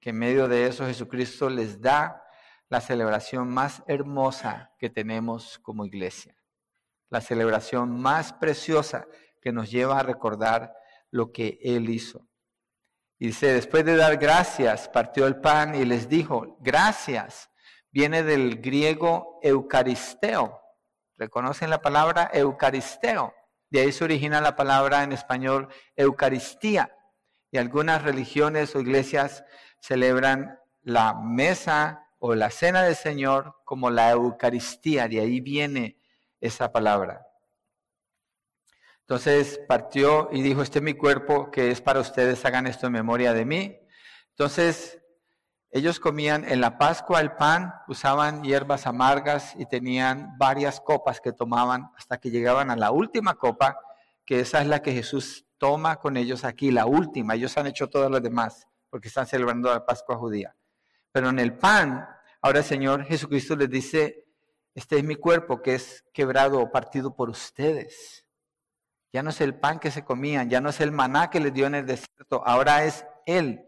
A: que en medio de eso Jesucristo les da la celebración más hermosa que tenemos como iglesia, la celebración más preciosa que nos lleva a recordar lo que Él hizo. Y dice, después de dar gracias, partió el pan y les dijo, gracias. Viene del griego eucaristeo. ¿Reconocen la palabra eucaristeo? De ahí se origina la palabra en español eucaristía. Y algunas religiones o iglesias celebran la mesa o la cena del Señor como la Eucaristía. De ahí viene esa palabra. Entonces partió y dijo, este es mi cuerpo que es para ustedes, hagan esto en memoria de mí. Entonces ellos comían en la Pascua el pan, usaban hierbas amargas y tenían varias copas que tomaban hasta que llegaban a la última copa, que esa es la que Jesús toma con ellos aquí, la última. Ellos han hecho todas las demás porque están celebrando la Pascua judía. Pero en el pan, ahora el Señor Jesucristo les dice, este es mi cuerpo que es quebrado o partido por ustedes. Ya no es el pan que se comían, ya no es el maná que les dio en el desierto, ahora es Él.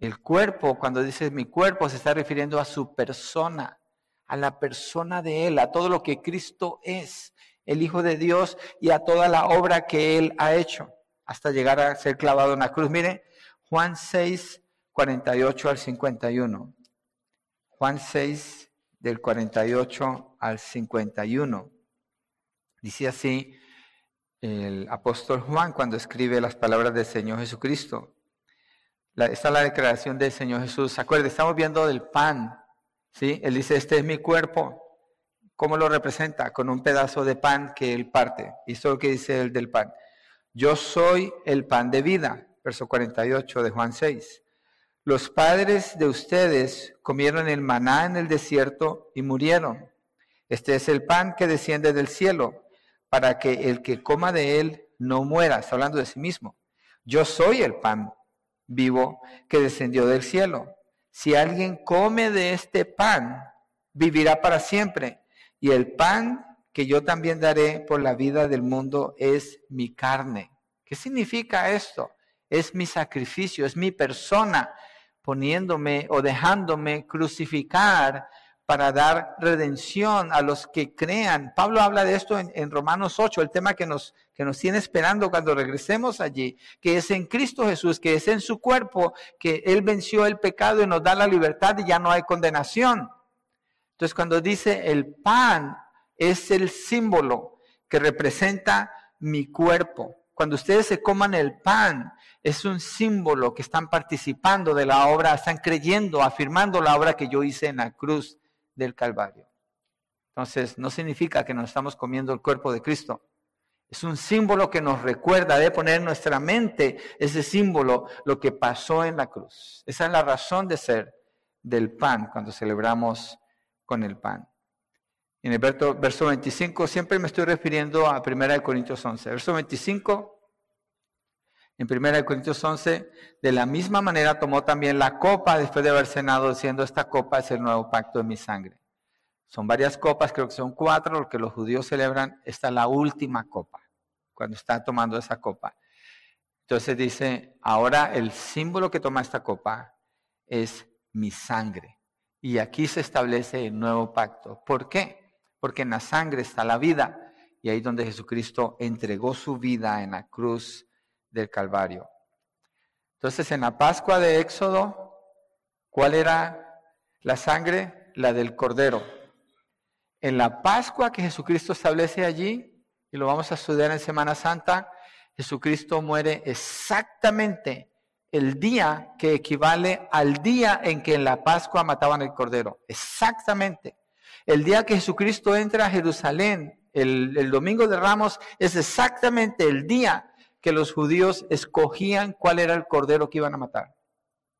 A: El cuerpo, cuando dice mi cuerpo, se está refiriendo a su persona, a la persona de Él, a todo lo que Cristo es, el Hijo de Dios y a toda la obra que Él ha hecho, hasta llegar a ser clavado en la cruz. Mire, Juan 6, 48 al 51. Juan 6, del 48 al 51. Dice así, el apóstol Juan cuando escribe las palabras del Señor Jesucristo. esta es la declaración del Señor Jesús. Acuerde, estamos viendo del pan. ¿sí? Él dice, este es mi cuerpo. ¿Cómo lo representa? Con un pedazo de pan que él parte. Y eso es lo que dice él del pan. Yo soy el pan de vida. Verso 48 de Juan 6. Los padres de ustedes comieron el maná en el desierto y murieron. Este es el pan que desciende del cielo para que el que coma de él no muera. Está hablando de sí mismo. Yo soy el pan vivo que descendió del cielo. Si alguien come de este pan, vivirá para siempre. Y el pan que yo también daré por la vida del mundo es mi carne. ¿Qué significa esto? Es mi sacrificio, es mi persona poniéndome o dejándome crucificar para dar redención a los que crean. Pablo habla de esto en, Romanos 8, el tema que nos, que nos tiene esperando cuando regresemos allí, que es en Cristo Jesús, que es en su cuerpo, que Él venció el pecado y nos da la libertad y ya no hay condenación. Entonces cuando dice el pan es el símbolo que representa mi cuerpo. Cuando ustedes se coman el pan, es un símbolo que están participando de la obra, están creyendo, afirmando la obra que yo hice en la cruz del Calvario. Entonces, no significa que nos estamos comiendo el cuerpo de Cristo. Es un símbolo que nos recuerda de poner en nuestra mente ese símbolo, lo que pasó en la cruz. Esa es la razón de ser del pan cuando celebramos con el pan. En el verso 25, siempre me estoy refiriendo a 1 Corintios 11. Verso 25, en 1 Corintios 11, de la misma manera tomó también la copa después de haber cenado, diciendo, esta copa es el nuevo pacto de mi sangre. Son varias copas, creo que son cuatro, lo que los judíos celebran. Esta es la última copa, cuando está tomando esa copa. Entonces dice, ahora el símbolo que toma esta copa es mi sangre. Y aquí se establece el nuevo pacto. ¿Por qué? Porque en la sangre está la vida. Y ahí donde Jesucristo entregó su vida en la cruz del Calvario. Entonces, en la Pascua de Éxodo, ¿cuál era la sangre? La del Cordero. En la Pascua que Jesucristo establece allí, y lo vamos a estudiar en Semana Santa, Jesucristo muere exactamente el día que equivale al día en que en la Pascua mataban el Cordero. Exactamente. El día que Jesucristo entra a Jerusalén, el, el domingo de Ramos, es exactamente el día que los judíos escogían cuál era el cordero que iban a matar.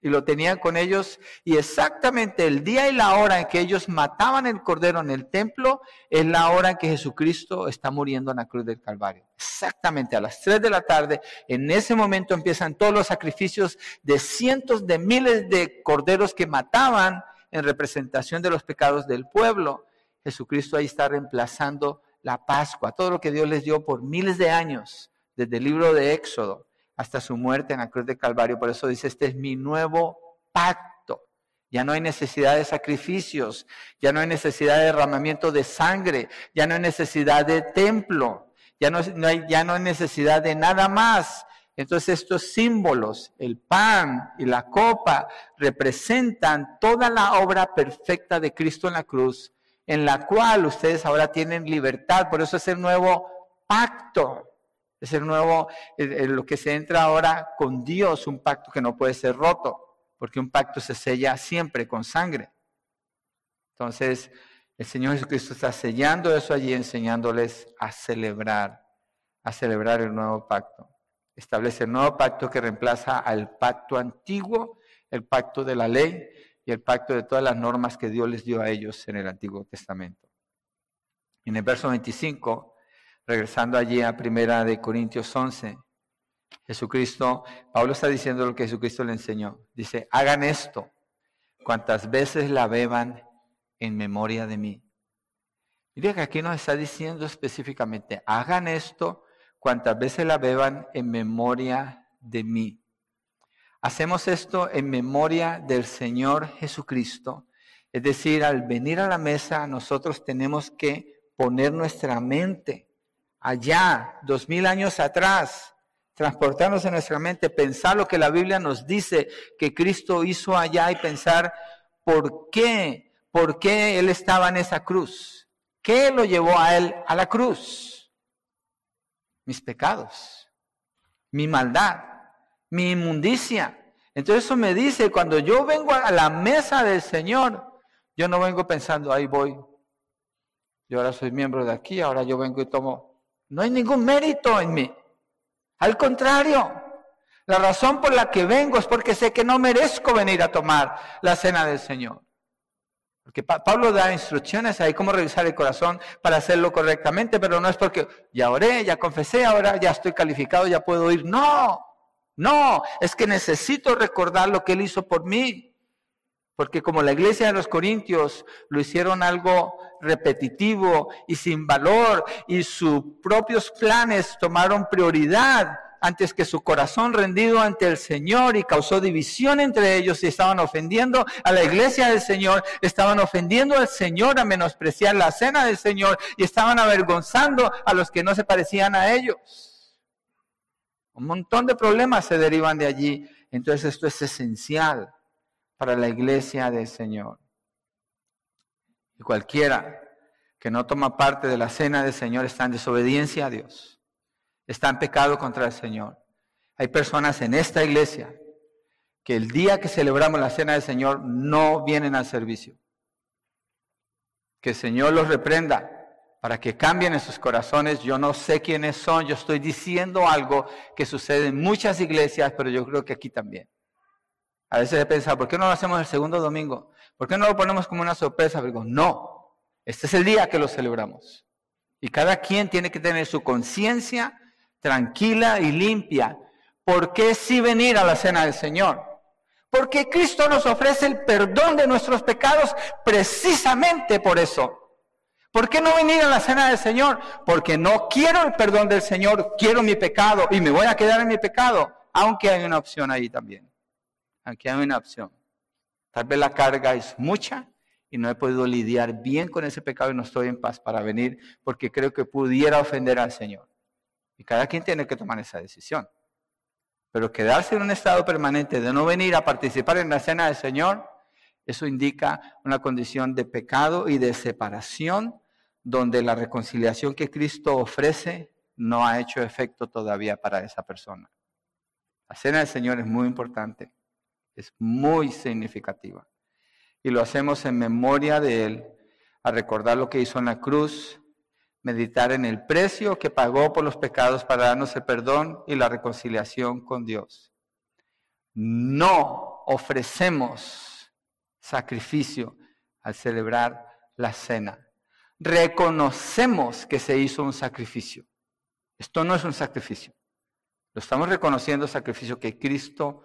A: Y lo tenían con ellos. Y exactamente el día y la hora en que ellos mataban el cordero en el templo es la hora en que Jesucristo está muriendo en la cruz del Calvario. Exactamente a las 3 de la tarde. En ese momento empiezan todos los sacrificios de cientos de miles de corderos que mataban en representación de los pecados del pueblo. Jesucristo ahí está reemplazando la Pascua, todo lo que Dios les dio por miles de años desde el libro de Éxodo hasta su muerte en la cruz de Calvario. Por eso dice, este es mi nuevo pacto. Ya no hay necesidad de sacrificios, ya no hay necesidad de derramamiento de sangre, ya no hay necesidad de templo, ya no, hay, ya no hay necesidad de nada más. Entonces estos símbolos, el pan y la copa, representan toda la obra perfecta de Cristo en la cruz, en la cual ustedes ahora tienen libertad. Por eso es el nuevo pacto. Es el nuevo, lo que se entra ahora con Dios, un pacto que no puede ser roto, porque un pacto se sella siempre con sangre. Entonces, el Señor Jesucristo está sellando eso allí, enseñándoles a celebrar, a celebrar el nuevo pacto. Establece el nuevo pacto que reemplaza al pacto antiguo, el pacto de la ley y el pacto de todas las normas que Dios les dio a ellos en el Antiguo Testamento. En el verso 25 regresando allí a primera de Corintios 11, Jesucristo, Pablo está diciendo lo que Jesucristo le enseñó. Dice, hagan esto cuantas veces la beban en memoria de mí. Mira que aquí nos está diciendo específicamente, hagan esto cuantas veces la beban en memoria de mí. Hacemos esto en memoria del Señor Jesucristo. Es decir, al venir a la mesa nosotros tenemos que poner nuestra mente allá, dos mil años atrás, transportarnos en nuestra mente, pensar lo que la Biblia nos dice que Cristo hizo allá y pensar por qué, por qué Él estaba en esa cruz. ¿Qué lo llevó a Él a la cruz? Mis pecados, mi maldad, mi inmundicia. Entonces eso me dice, cuando yo vengo a la mesa del Señor, yo no vengo pensando, ahí voy. Yo ahora soy miembro de aquí, ahora yo vengo y tomo no hay ningún mérito en mí. Al contrario, la razón por la que vengo es porque sé que no merezco venir a tomar la cena del Señor. Porque Pablo da instrucciones ahí cómo revisar el corazón para hacerlo correctamente, pero no es porque ya oré, ya confesé, ahora ya estoy calificado, ya puedo ir. No, no, es que necesito recordar lo que Él hizo por mí. Porque como la iglesia de los Corintios lo hicieron algo repetitivo y sin valor y sus propios planes tomaron prioridad antes que su corazón rendido ante el Señor y causó división entre ellos y estaban ofendiendo a la iglesia del Señor, estaban ofendiendo al Señor a menospreciar la cena del Señor y estaban avergonzando a los que no se parecían a ellos. Un montón de problemas se derivan de allí. Entonces esto es esencial para la iglesia del Señor. Y cualquiera que no toma parte de la cena del Señor está en desobediencia a Dios, está en pecado contra el Señor. Hay personas en esta iglesia que el día que celebramos la cena del Señor no vienen al servicio. Que el Señor los reprenda para que cambien en sus corazones. Yo no sé quiénes son, yo estoy diciendo algo que sucede en muchas iglesias, pero yo creo que aquí también. A veces he pensado, ¿por qué no lo hacemos el segundo domingo? ¿Por qué no lo ponemos como una sorpresa? Digo, no, este es el día que lo celebramos. Y cada quien tiene que tener su conciencia tranquila y limpia. ¿Por qué sí venir a la cena del Señor? Porque Cristo nos ofrece el perdón de nuestros pecados precisamente por eso. ¿Por qué no venir a la cena del Señor? Porque no quiero el perdón del Señor, quiero mi pecado y me voy a quedar en mi pecado, aunque hay una opción ahí también. Aquí hay una opción. Tal vez la carga es mucha y no he podido lidiar bien con ese pecado y no estoy en paz para venir porque creo que pudiera ofender al Señor. Y cada quien tiene que tomar esa decisión. Pero quedarse en un estado permanente de no venir a participar en la cena del Señor, eso indica una condición de pecado y de separación donde la reconciliación que Cristo ofrece no ha hecho efecto todavía para esa persona. La cena del Señor es muy importante es muy significativa. Y lo hacemos en memoria de Él, a recordar lo que hizo en la cruz, meditar en el precio que pagó por los pecados para darnos el perdón y la reconciliación con Dios. No ofrecemos sacrificio al celebrar la cena. Reconocemos que se hizo un sacrificio. Esto no es un sacrificio. Lo estamos reconociendo el sacrificio que Cristo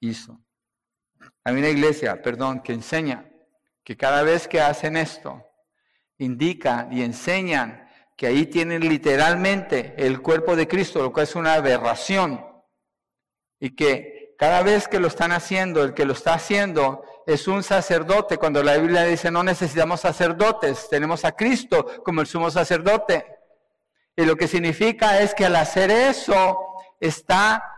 A: hizo. Hay una iglesia, perdón, que enseña que cada vez que hacen esto, indican y enseñan que ahí tienen literalmente el cuerpo de Cristo, lo cual es una aberración. Y que cada vez que lo están haciendo, el que lo está haciendo es un sacerdote, cuando la Biblia dice no necesitamos sacerdotes, tenemos a Cristo como el sumo sacerdote. Y lo que significa es que al hacer eso está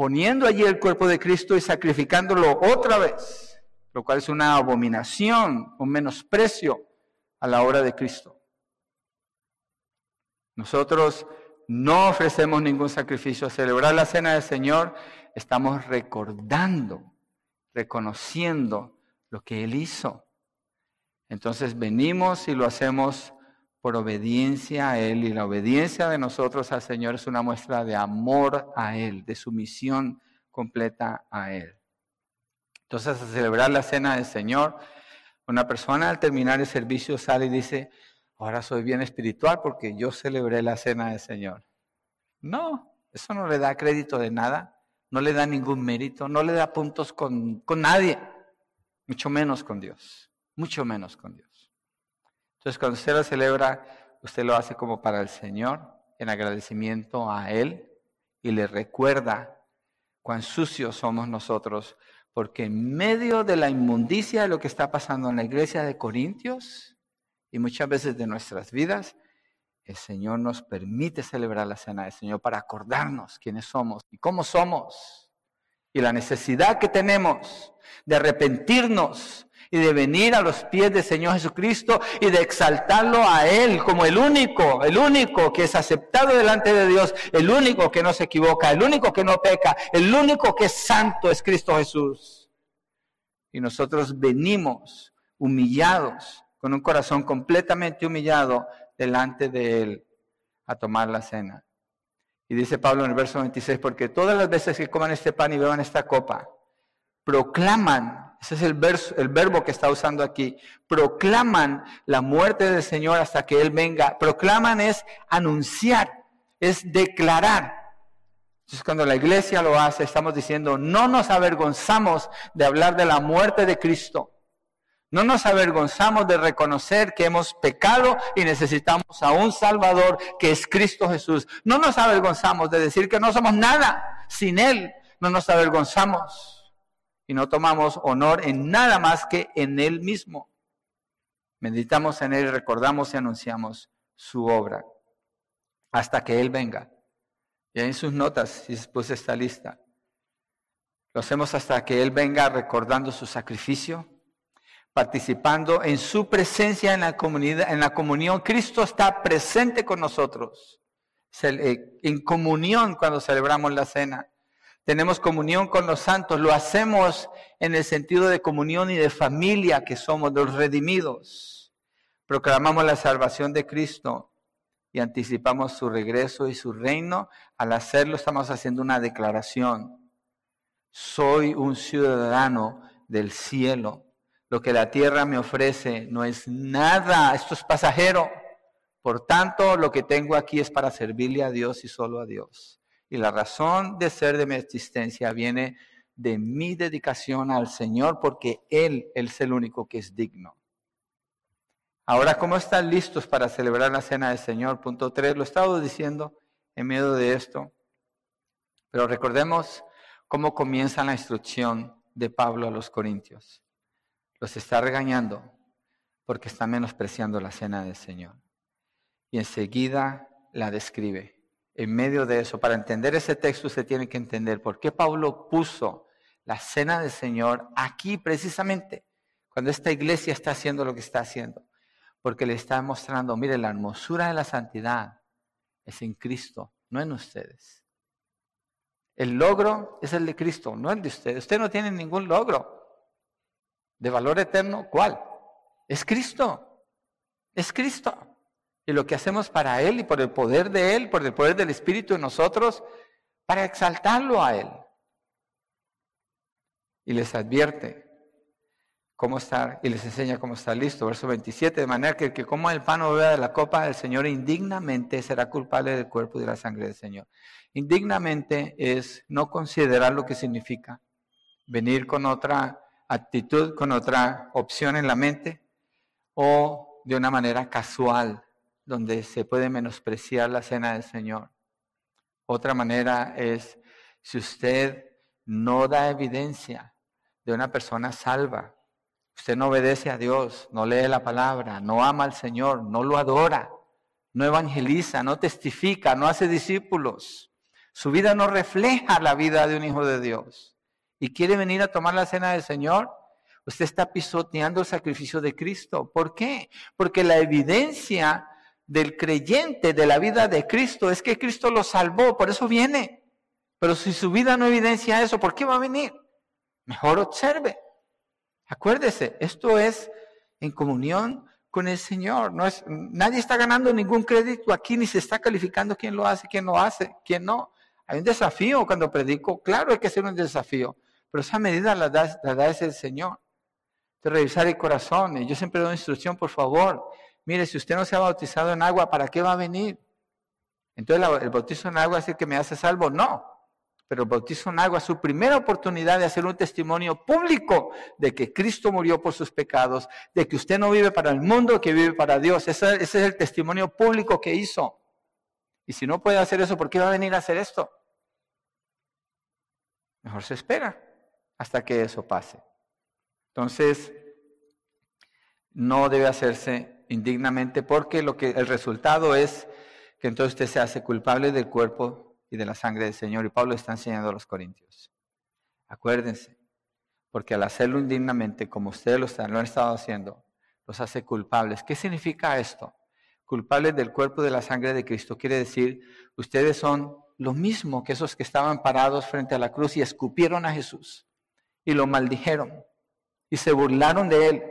A: poniendo allí el cuerpo de Cristo y sacrificándolo otra vez, lo cual es una abominación, un menosprecio a la obra de Cristo. Nosotros no ofrecemos ningún sacrificio. A celebrar la cena del Señor estamos recordando, reconociendo lo que Él hizo. Entonces venimos y lo hacemos por obediencia a Él. Y la obediencia de nosotros al Señor es una muestra de amor a Él, de sumisión completa a Él. Entonces, a celebrar la cena del Señor, una persona al terminar el servicio sale y dice, ahora soy bien espiritual porque yo celebré la cena del Señor. No, eso no le da crédito de nada, no le da ningún mérito, no le da puntos con, con nadie, mucho menos con Dios, mucho menos con Dios. Entonces, cuando usted lo celebra, usted lo hace como para el Señor, en agradecimiento a Él, y le recuerda cuán sucios somos nosotros, porque en medio de la inmundicia de lo que está pasando en la iglesia de Corintios, y muchas veces de nuestras vidas, el Señor nos permite celebrar la cena del Señor para acordarnos quiénes somos y cómo somos, y la necesidad que tenemos de arrepentirnos y de venir a los pies del Señor Jesucristo y de exaltarlo a Él como el único, el único que es aceptado delante de Dios, el único que no se equivoca, el único que no peca, el único que es santo es Cristo Jesús. Y nosotros venimos humillados, con un corazón completamente humillado delante de Él a tomar la cena. Y dice Pablo en el verso 26, porque todas las veces que coman este pan y beban esta copa, proclaman ese es el, verso, el verbo que está usando aquí. Proclaman la muerte del Señor hasta que Él venga. Proclaman es anunciar, es declarar. Entonces cuando la iglesia lo hace, estamos diciendo, no nos avergonzamos de hablar de la muerte de Cristo. No nos avergonzamos de reconocer que hemos pecado y necesitamos a un Salvador que es Cristo Jesús. No nos avergonzamos de decir que no somos nada sin Él. No nos avergonzamos y no tomamos honor en nada más que en Él mismo. Meditamos en Él, recordamos y anunciamos su obra hasta que Él venga. Y en sus notas, si puse esta lista. Lo hacemos hasta que Él venga recordando su sacrificio, participando en su presencia en la comunidad, en la comunión. Cristo está presente con nosotros, eh, en comunión cuando celebramos la cena. Tenemos comunión con los santos, lo hacemos en el sentido de comunión y de familia que somos, los redimidos. Proclamamos la salvación de Cristo y anticipamos su regreso y su reino, al hacerlo estamos haciendo una declaración. Soy un ciudadano del cielo. Lo que la tierra me ofrece no es nada, esto es pasajero. Por tanto, lo que tengo aquí es para servirle a Dios y solo a Dios. Y la razón de ser de mi existencia viene de mi dedicación al Señor porque Él, es el único que es digno. Ahora, ¿cómo están listos para celebrar la cena del Señor? Punto 3, lo he estado diciendo en medio de esto, pero recordemos cómo comienza la instrucción de Pablo a los Corintios. Los está regañando porque está menospreciando la cena del Señor. Y enseguida la describe. En medio de eso, para entender ese texto, usted tiene que entender por qué Pablo puso la cena del Señor aquí precisamente, cuando esta iglesia está haciendo lo que está haciendo porque le está mostrando, mire, la hermosura de la santidad es en Cristo, no en ustedes. El logro es el de Cristo, no el de ustedes. Usted no tiene ningún logro de valor eterno. ¿Cuál? Es Cristo. Es Cristo. Y lo que hacemos para Él y por el poder de Él, por el poder del Espíritu en nosotros, para exaltarlo a Él. Y les advierte, cómo estar y les enseña cómo estar listo. Verso 27, de manera que el que coma el pan o beba de la copa del Señor indignamente será culpable del cuerpo y de la sangre del Señor. Indignamente es no considerar lo que significa, venir con otra actitud, con otra opción en la mente o de una manera casual, donde se puede menospreciar la cena del Señor. Otra manera es si usted no da evidencia de una persona salva, Usted no obedece a Dios, no lee la palabra, no ama al Señor, no lo adora, no evangeliza, no testifica, no hace discípulos. Su vida no refleja la vida de un hijo de Dios. Y quiere venir a tomar la cena del Señor. Usted está pisoteando el sacrificio de Cristo. ¿Por qué? Porque la evidencia del creyente de la vida de Cristo es que Cristo lo salvó, por eso viene. Pero si su vida no evidencia eso, ¿por qué va a venir? Mejor observe. Acuérdese, esto es en comunión con el Señor. No es, nadie está ganando ningún crédito aquí, ni se está calificando quién lo hace, quién lo hace, quién no. Hay un desafío cuando predico, claro hay que hacer un desafío, pero esa medida la da, el Señor. De revisar el corazón. Y yo siempre doy instrucción, por favor. Mire, si usted no se ha bautizado en agua, ¿para qué va a venir? Entonces el bautizo en agua es el que me hace salvo. No pero el bautizo en agua es su primera oportunidad de hacer un testimonio público de que Cristo murió por sus pecados, de que usted no vive para el mundo, que vive para Dios. Ese, ese es el testimonio público que hizo. Y si no puede hacer eso, ¿por qué va a venir a hacer esto? Mejor se espera hasta que eso pase. Entonces, no debe hacerse indignamente porque lo que el resultado es que entonces usted se hace culpable del cuerpo y de la sangre del Señor. Y Pablo está enseñando a los corintios. Acuérdense, porque al hacerlo indignamente, como ustedes lo, han estado haciendo, los hace culpables. ¿Qué significa esto? Culpables del cuerpo y de la sangre de Cristo. Quiere decir, ustedes son lo mismo que esos que estaban parados frente a la cruz y escupieron a Jesús y lo maldijeron y se burlaron de él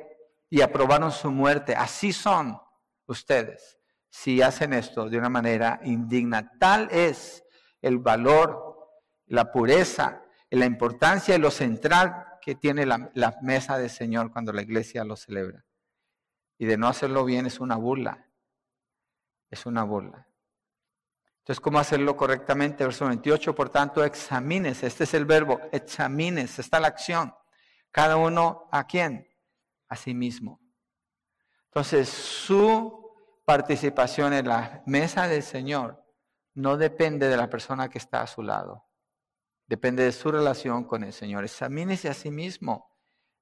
A: y aprobaron su muerte. Así son ustedes si hacen esto de una manera indigna. Tal es el valor, la pureza, la importancia y lo central que tiene la, mesa del Señor cuando la iglesia lo celebra. Y de no hacerlo bien es una burla. Es una burla. Entonces, ¿cómo hacerlo correctamente? Verso 28, por tanto, examines, este es el verbo, examines, está la acción. Cada uno a quién? A sí mismo. Entonces, su participación en la mesa del Señor no depende de la persona que está a su lado. Depende de su relación con el Señor. Examínese a sí mismo.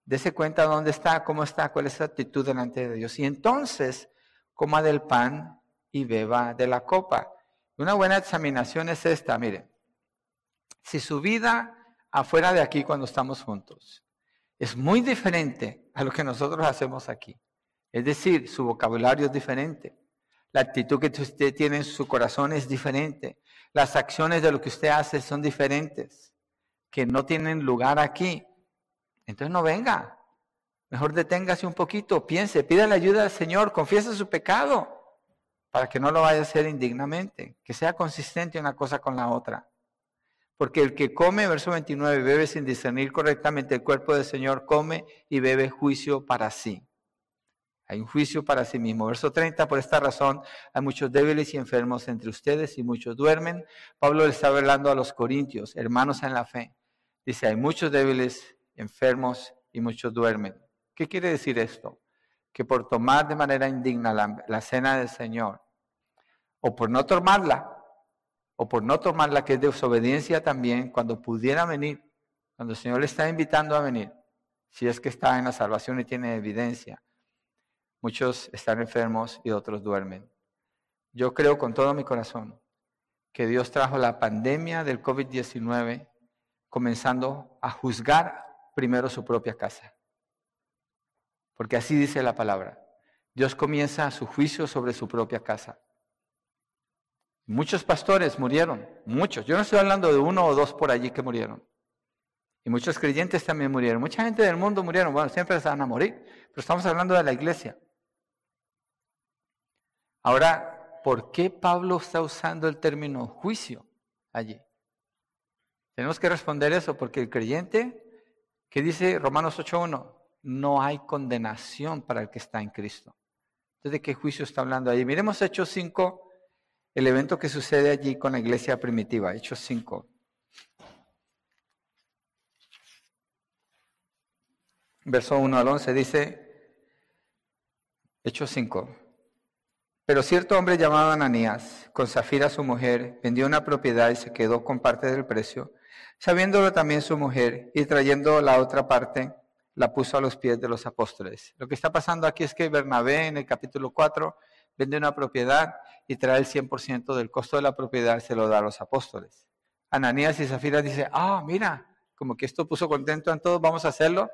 A: Dese cuenta dónde está, cómo está, cuál es su actitud delante de Dios. Y entonces, coma del pan y beba de la copa. Una buena examinación es esta, mire. Si su vida afuera de aquí cuando estamos juntos es muy diferente a lo que nosotros hacemos aquí, es decir, su vocabulario es diferente, la actitud que usted tiene en su corazón es diferente, las acciones de lo que usted hace son diferentes, que no tienen lugar aquí, entonces no venga. Mejor deténgase un poquito, piense, pida la ayuda del Señor, confiese su pecado para que no lo vaya a hacer indignamente, que sea consistente una cosa con la otra. Porque el que come, verso 29, bebe sin discernir correctamente el cuerpo del Señor, come y bebe juicio para sí. Hay un juicio para sí mismo. Verso 30, por esta razón hay muchos débiles y enfermos entre ustedes y muchos duermen. Pablo le estaba hablando a los corintios, hermanos en la fe. Dice, hay muchos débiles, enfermos y muchos duermen. ¿Qué quiere decir esto? Que por tomar de manera indigna la, cena del Señor, o por no tomarla, o por no tomarla, que es desobediencia también, cuando pudiera venir, cuando el Señor le está invitando a venir, si es que está en la salvación y tiene evidencia, muchos están enfermos y otros duermen. Yo creo con todo mi corazón que Dios trajo la pandemia del COVID-19 comenzando a juzgar primero su propia casa. Porque así dice la palabra. Dios comienza su juicio sobre su propia casa. Muchos pastores murieron, muchos. Yo no estoy hablando de uno o dos por allí que murieron. Y muchos creyentes también murieron. Mucha gente del mundo murieron. Bueno, siempre se van a morir. Pero estamos hablando de la iglesia. Ahora, ¿por qué Pablo está usando el término juicio allí? Tenemos que responder eso porque el creyente, que dice Romanos 8.1, no hay condenación para el que está en Cristo. Entonces, ¿de qué juicio está hablando ahí? Miremos Hechos 5, el evento que sucede allí con la iglesia primitiva, Hechos 5. Verso 1 al 11 dice, Hechos 5. Pero cierto hombre llamado Ananías, con Zafira su mujer, vendió una propiedad y se quedó con parte del precio, sabiéndolo también su mujer, y trayendo la otra parte, la puso a los pies de los apóstoles. Lo que está pasando aquí es que Bernabé en el capítulo 4 vende una propiedad y trae el 100% del costo de la propiedad, se lo da a los apóstoles. Ananías y Zafira dice, ah, mira, como que esto puso contento a todos, vamos a hacerlo.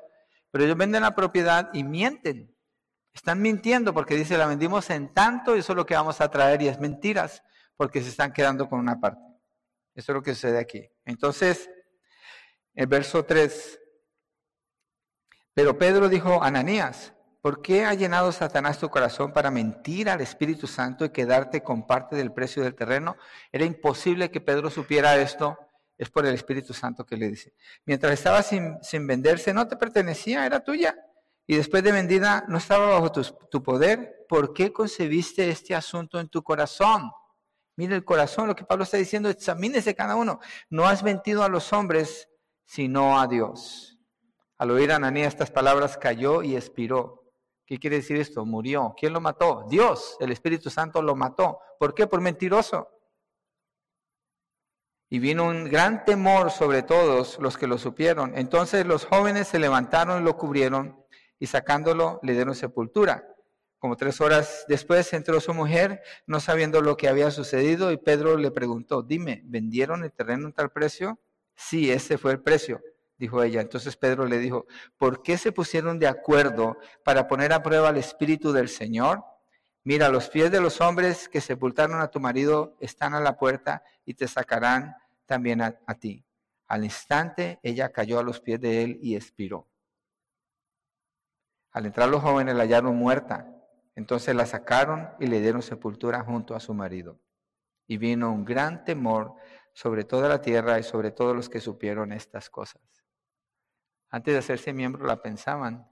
A: Pero ellos venden la propiedad y mienten. Están mintiendo porque dice, la vendimos en tanto y eso es lo que vamos a traer y es mentiras porque se están quedando con una parte. Eso es lo que sucede aquí. Entonces, el verso 3 pero Pedro dijo, Ananías, ¿por qué ha llenado Satanás tu corazón para mentir al Espíritu Santo y quedarte con parte del precio del terreno? Era imposible que Pedro supiera esto. Es por el Espíritu Santo que le dice. Mientras estaba sin, venderse, no te pertenecía, era tuya. Y después de vendida, no estaba bajo tu, tu poder. ¿Por qué concebiste este asunto en tu corazón? Mire el corazón, lo que Pablo está diciendo, examínese cada uno. No has mentido a los hombres, sino a Dios. Al oír a Ananías estas palabras cayó y expiró. ¿Qué quiere decir esto? Murió. ¿Quién lo mató? Dios, el Espíritu Santo lo mató. ¿Por qué? Por mentiroso. Y vino un gran temor sobre todos los que lo supieron. Entonces los jóvenes se levantaron y lo cubrieron y sacándolo le dieron sepultura. Como tres horas después entró su mujer, no sabiendo lo que había sucedido, y Pedro le preguntó, dime, ¿vendieron el terreno en tal precio? Sí, ese fue el precio dijo ella. Entonces Pedro le dijo, ¿por qué se pusieron de acuerdo para poner a prueba el Espíritu del Señor? Mira, los pies de los hombres que sepultaron a tu marido están a la puerta y te sacarán también a, ti. Al instante ella cayó a los pies de él y expiró. Al entrar los jóvenes la hallaron muerta. Entonces la sacaron y le dieron sepultura junto a su marido. Y vino un gran temor sobre toda la tierra y sobre todos los que supieron estas cosas. Antes de hacerse miembro la pensaban,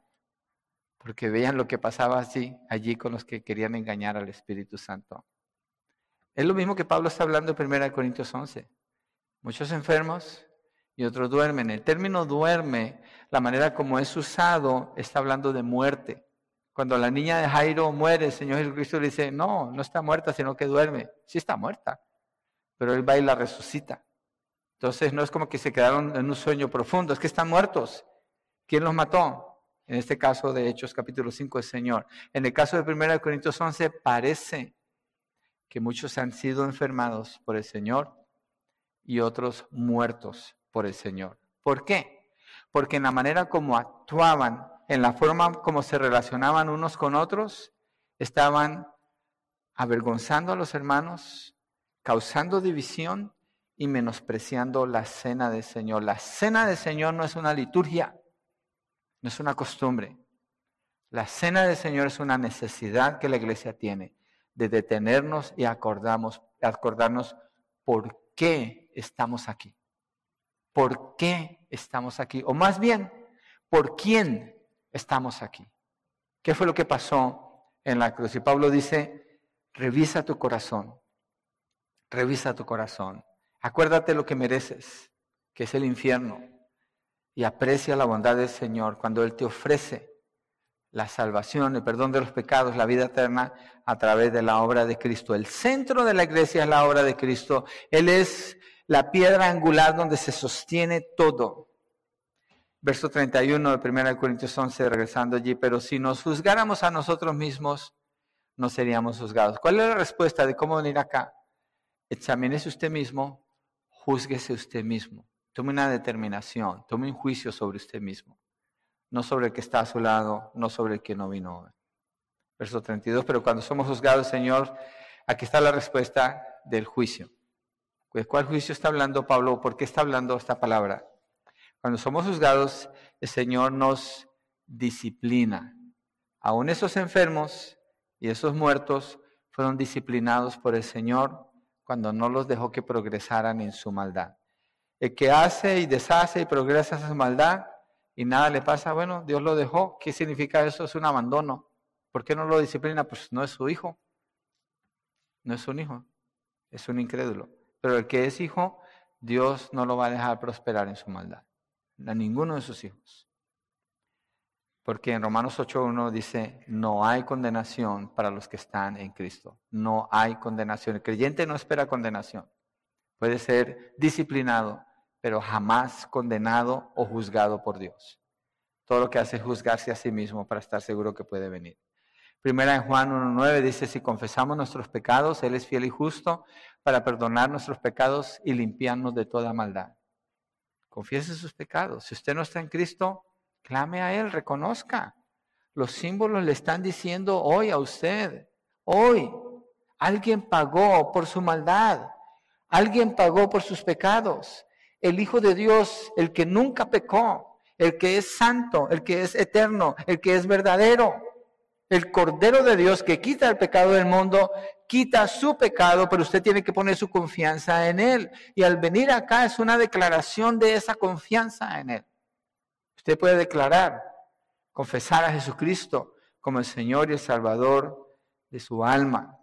A: porque veían lo que pasaba así, allí con los que querían engañar al Espíritu Santo. Es lo mismo que Pablo está hablando en 1 Corintios 11. Muchos enfermos y otros duermen. El término duerme, la manera como es usado, está hablando de muerte. Cuando la niña de Jairo muere, el Señor Jesucristo le dice, no, no está muerta, sino que duerme. Sí está muerta, pero Él va y la resucita. Entonces no es como que se quedaron en un sueño profundo, es que están muertos. ¿Quién los mató? En este caso de Hechos capítulo 5 el Señor. En el caso de 1 Corintios 11 parece que muchos han sido enfermados por el Señor y otros muertos por el Señor. ¿Por qué? Porque en la manera como actuaban, en la forma como se relacionaban unos con otros, estaban avergonzando a los hermanos, causando división y menospreciando la cena del Señor. La cena del Señor no es una liturgia, no es una costumbre. La cena del Señor es una necesidad que la iglesia tiene de detenernos y acordarnos, acordarnos por qué estamos aquí. ¿Por qué estamos aquí? O más bien, ¿por quién estamos aquí? ¿Qué fue lo que pasó en la cruz? Y Pablo dice, revisa tu corazón, revisa tu corazón. Acuérdate lo que mereces, que es el infierno, y aprecia la bondad del Señor cuando Él te ofrece la salvación, el perdón de los pecados, la vida eterna a través de la obra de Cristo. El centro de la iglesia es la obra de Cristo. Él es la piedra angular donde se sostiene todo. Verso 31 de 1 Corintios 11, regresando allí, pero si nos juzgáramos a nosotros mismos, no seríamos juzgados. ¿Cuál es la respuesta de cómo venir acá? Examínese usted mismo, júzguese usted mismo. Tome una determinación, tome un juicio sobre usted mismo no sobre el que está a su lado, no sobre el que no vino. Verso 32, pero cuando somos juzgados, Señor, aquí está la respuesta del juicio. ¿De cuál juicio está hablando Pablo? ¿Por qué está hablando esta palabra? Cuando somos juzgados, el Señor nos disciplina. Aún esos enfermos y esos muertos fueron disciplinados por el Señor cuando no los dejó que progresaran en su maldad. El que hace y deshace y progresa en su maldad y nada le pasa, bueno, Dios lo dejó. ¿Qué significa eso? Es un abandono. ¿Por qué no lo disciplina? Pues no es su hijo. No es un hijo, es un incrédulo. Pero el que es hijo, Dios no lo va a dejar prosperar en su maldad. A ninguno de sus hijos. Porque en Romanos 8.1 dice, no hay condenación para los que están en Cristo. No hay condenación. El creyente no espera condenación. Puede ser disciplinado, pero jamás condenado o juzgado por Dios. Todo lo que hace es juzgarse a sí mismo para estar seguro que puede venir. Primera en Juan 1.9 dice, si confesamos nuestros pecados, Él es fiel y justo para perdonar nuestros pecados y limpiarnos de toda maldad. Confiese sus pecados. Si usted no está en Cristo, clame a Él, reconozca. Los símbolos le están diciendo hoy a usted, hoy, alguien pagó por su maldad, alguien pagó por sus pecados el Hijo de Dios, el que nunca pecó, el que es santo, el que es eterno, el que es verdadero. El Cordero de Dios que quita el pecado del mundo, quita su pecado, pero usted tiene que poner su confianza en Él. Y al venir acá es una declaración de esa confianza en Él. Usted puede declarar, confesar a Jesucristo como el Señor y el Salvador de su alma.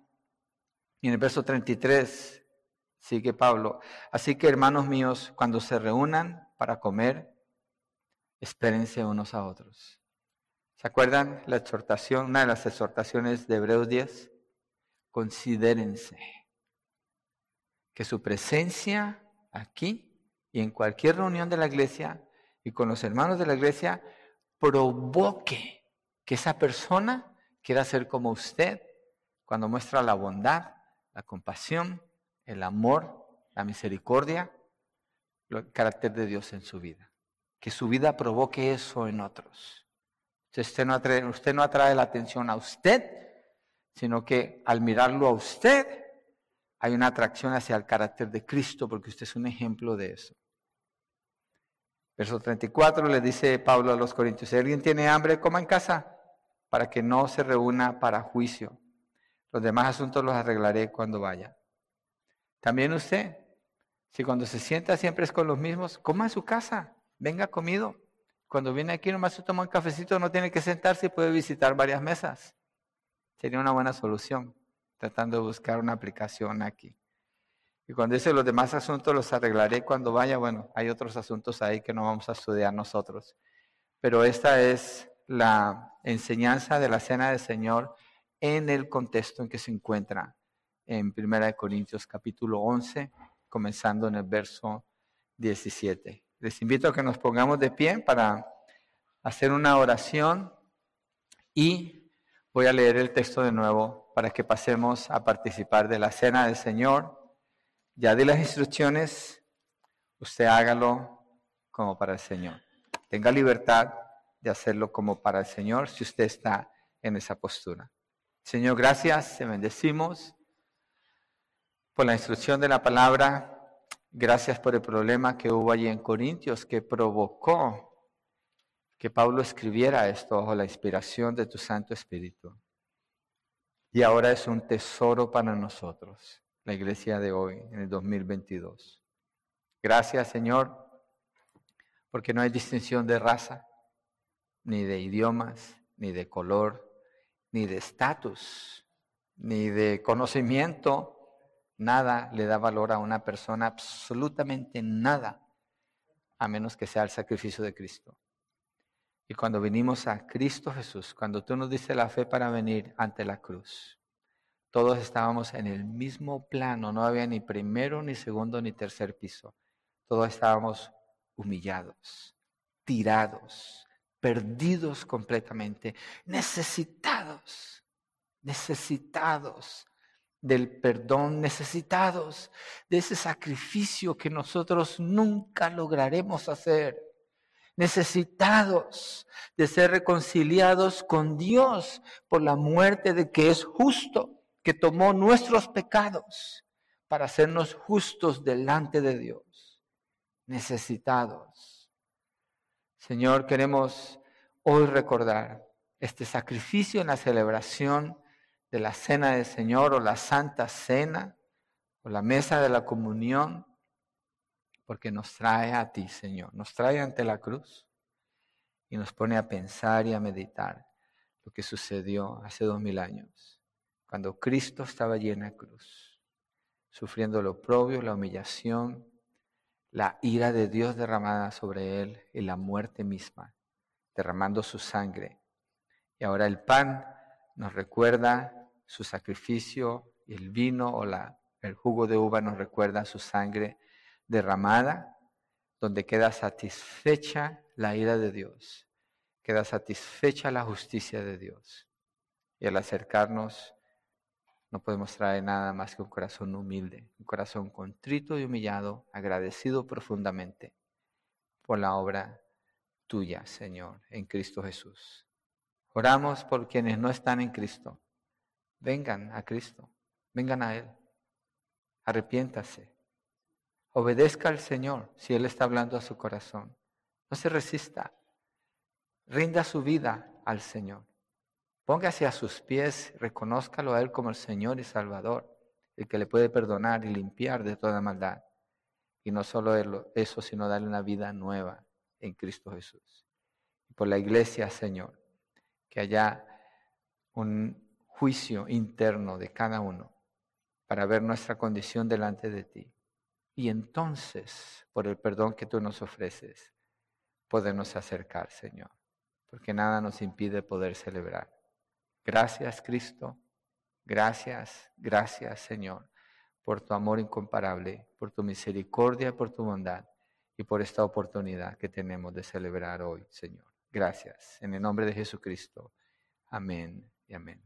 A: Y en el verso 33 Sigue Pablo. Así que hermanos míos, cuando se reúnan para comer, espérense unos a otros. ¿Se acuerdan la exhortación, una de las exhortaciones de Hebreos 10? Considérense que su presencia aquí y en cualquier reunión de la iglesia y con los hermanos de la iglesia provoque que esa persona quiera ser como usted cuando muestra la bondad, la compasión, el amor, la misericordia, el carácter de Dios en su vida. Que su vida provoque eso en otros. Usted no, atrae, usted no atrae la atención a usted, sino que al mirarlo a usted hay una atracción hacia el carácter de Cristo, porque usted es un ejemplo de eso. Verso 34 le dice Pablo a los Corintios, si alguien tiene hambre, coma en casa, para que no se reúna para juicio. Los demás asuntos los arreglaré cuando vaya. También usted, si cuando se sienta siempre es con los mismos, coma en su casa, venga comido. Cuando viene aquí nomás se toma un cafecito, no tiene que sentarse y puede visitar varias mesas. Sería una buena solución. tratando de buscar una aplicación aquí. Y cuando dice los demás asuntos los arreglaré cuando vaya, bueno, hay otros asuntos ahí que no vamos a estudiar nosotros. Pero esta es la enseñanza de la cena del Señor en el contexto en que se encuentra en 1 Corintios capítulo 11, comenzando en el verso 17. Les invito a que nos pongamos de pie para hacer una oración y voy a leer el texto de nuevo para que pasemos a participar de la cena del Señor. Ya di las instrucciones, usted hágalo como para el Señor. Tenga libertad de hacerlo como para el Señor si usted está en esa postura. Señor, gracias, te bendecimos la instrucción de la palabra. Gracias por el problema que hubo allí en Corintios que provocó que Pablo escribiera esto bajo la inspiración de tu Santo Espíritu. Y ahora es un tesoro para nosotros, la iglesia de hoy, en el 2022. Gracias, Señor, porque no hay distinción de raza, ni de idiomas, ni de color, ni de estatus, ni de conocimiento. Nada le da valor a una persona, absolutamente nada, a menos que sea el sacrificio de Cristo. Y cuando vinimos a Cristo Jesús, cuando tú nos diste la fe para venir ante la cruz, todos estábamos en el mismo plano, no había ni primero, ni segundo, ni tercer piso. Todos estábamos humillados, tirados, perdidos completamente, necesitados, necesitados del perdón, necesitados de ese sacrificio que nosotros nunca lograremos hacer necesitados de ser reconciliados con Dios por la muerte de que es justo, que tomó nuestros pecados para hacernos justos delante de Dios. Necesitados. Señor, queremos hoy recordar este sacrificio en la celebración de la cena del Señor o la santa cena o la mesa de la comunión porque nos trae a ti, Señor, nos trae ante la cruz y nos pone a pensar y a meditar lo que sucedió hace dos mil años, cuando Cristo estaba allí en la cruz, sufriendo lo propio, la humillación, la ira de Dios derramada sobre él y la muerte misma, derramando su sangre. Y ahora el pan nos recuerda su sacrificio, el vino o la, el jugo de uva nos recuerda su sangre derramada, donde queda satisfecha la ira de Dios, queda satisfecha la justicia de Dios. Y al acercarnos, no podemos traer nada más que un corazón humilde, un corazón contrito y humillado, agradecido profundamente por la obra tuya, Señor, en Cristo Jesús. Oramos por quienes no están en Cristo. Vengan a Cristo, vengan a Él, arrepiéntase, Obedezca al Señor si Él está hablando a su corazón. No se resista. Rinda su vida al Señor. Póngase a sus pies, reconózcalo a Él como el Señor y Salvador, el que le puede perdonar y limpiar de toda maldad. Y no solo eso, sino darle una vida nueva en Cristo Jesús. Por la iglesia, Señor, que haya un juicio interno de cada uno para ver nuestra condición delante de ti y entonces, por el perdón que tú nos ofreces, podemos acercar, Señor, porque nada nos impide poder celebrar. Gracias, Cristo. Gracias, gracias, Señor, por tu amor incomparable, por tu misericordia, por tu bondad y por esta oportunidad que tenemos de celebrar hoy, Señor. Gracias. En el nombre de Jesucristo. Amén y amén.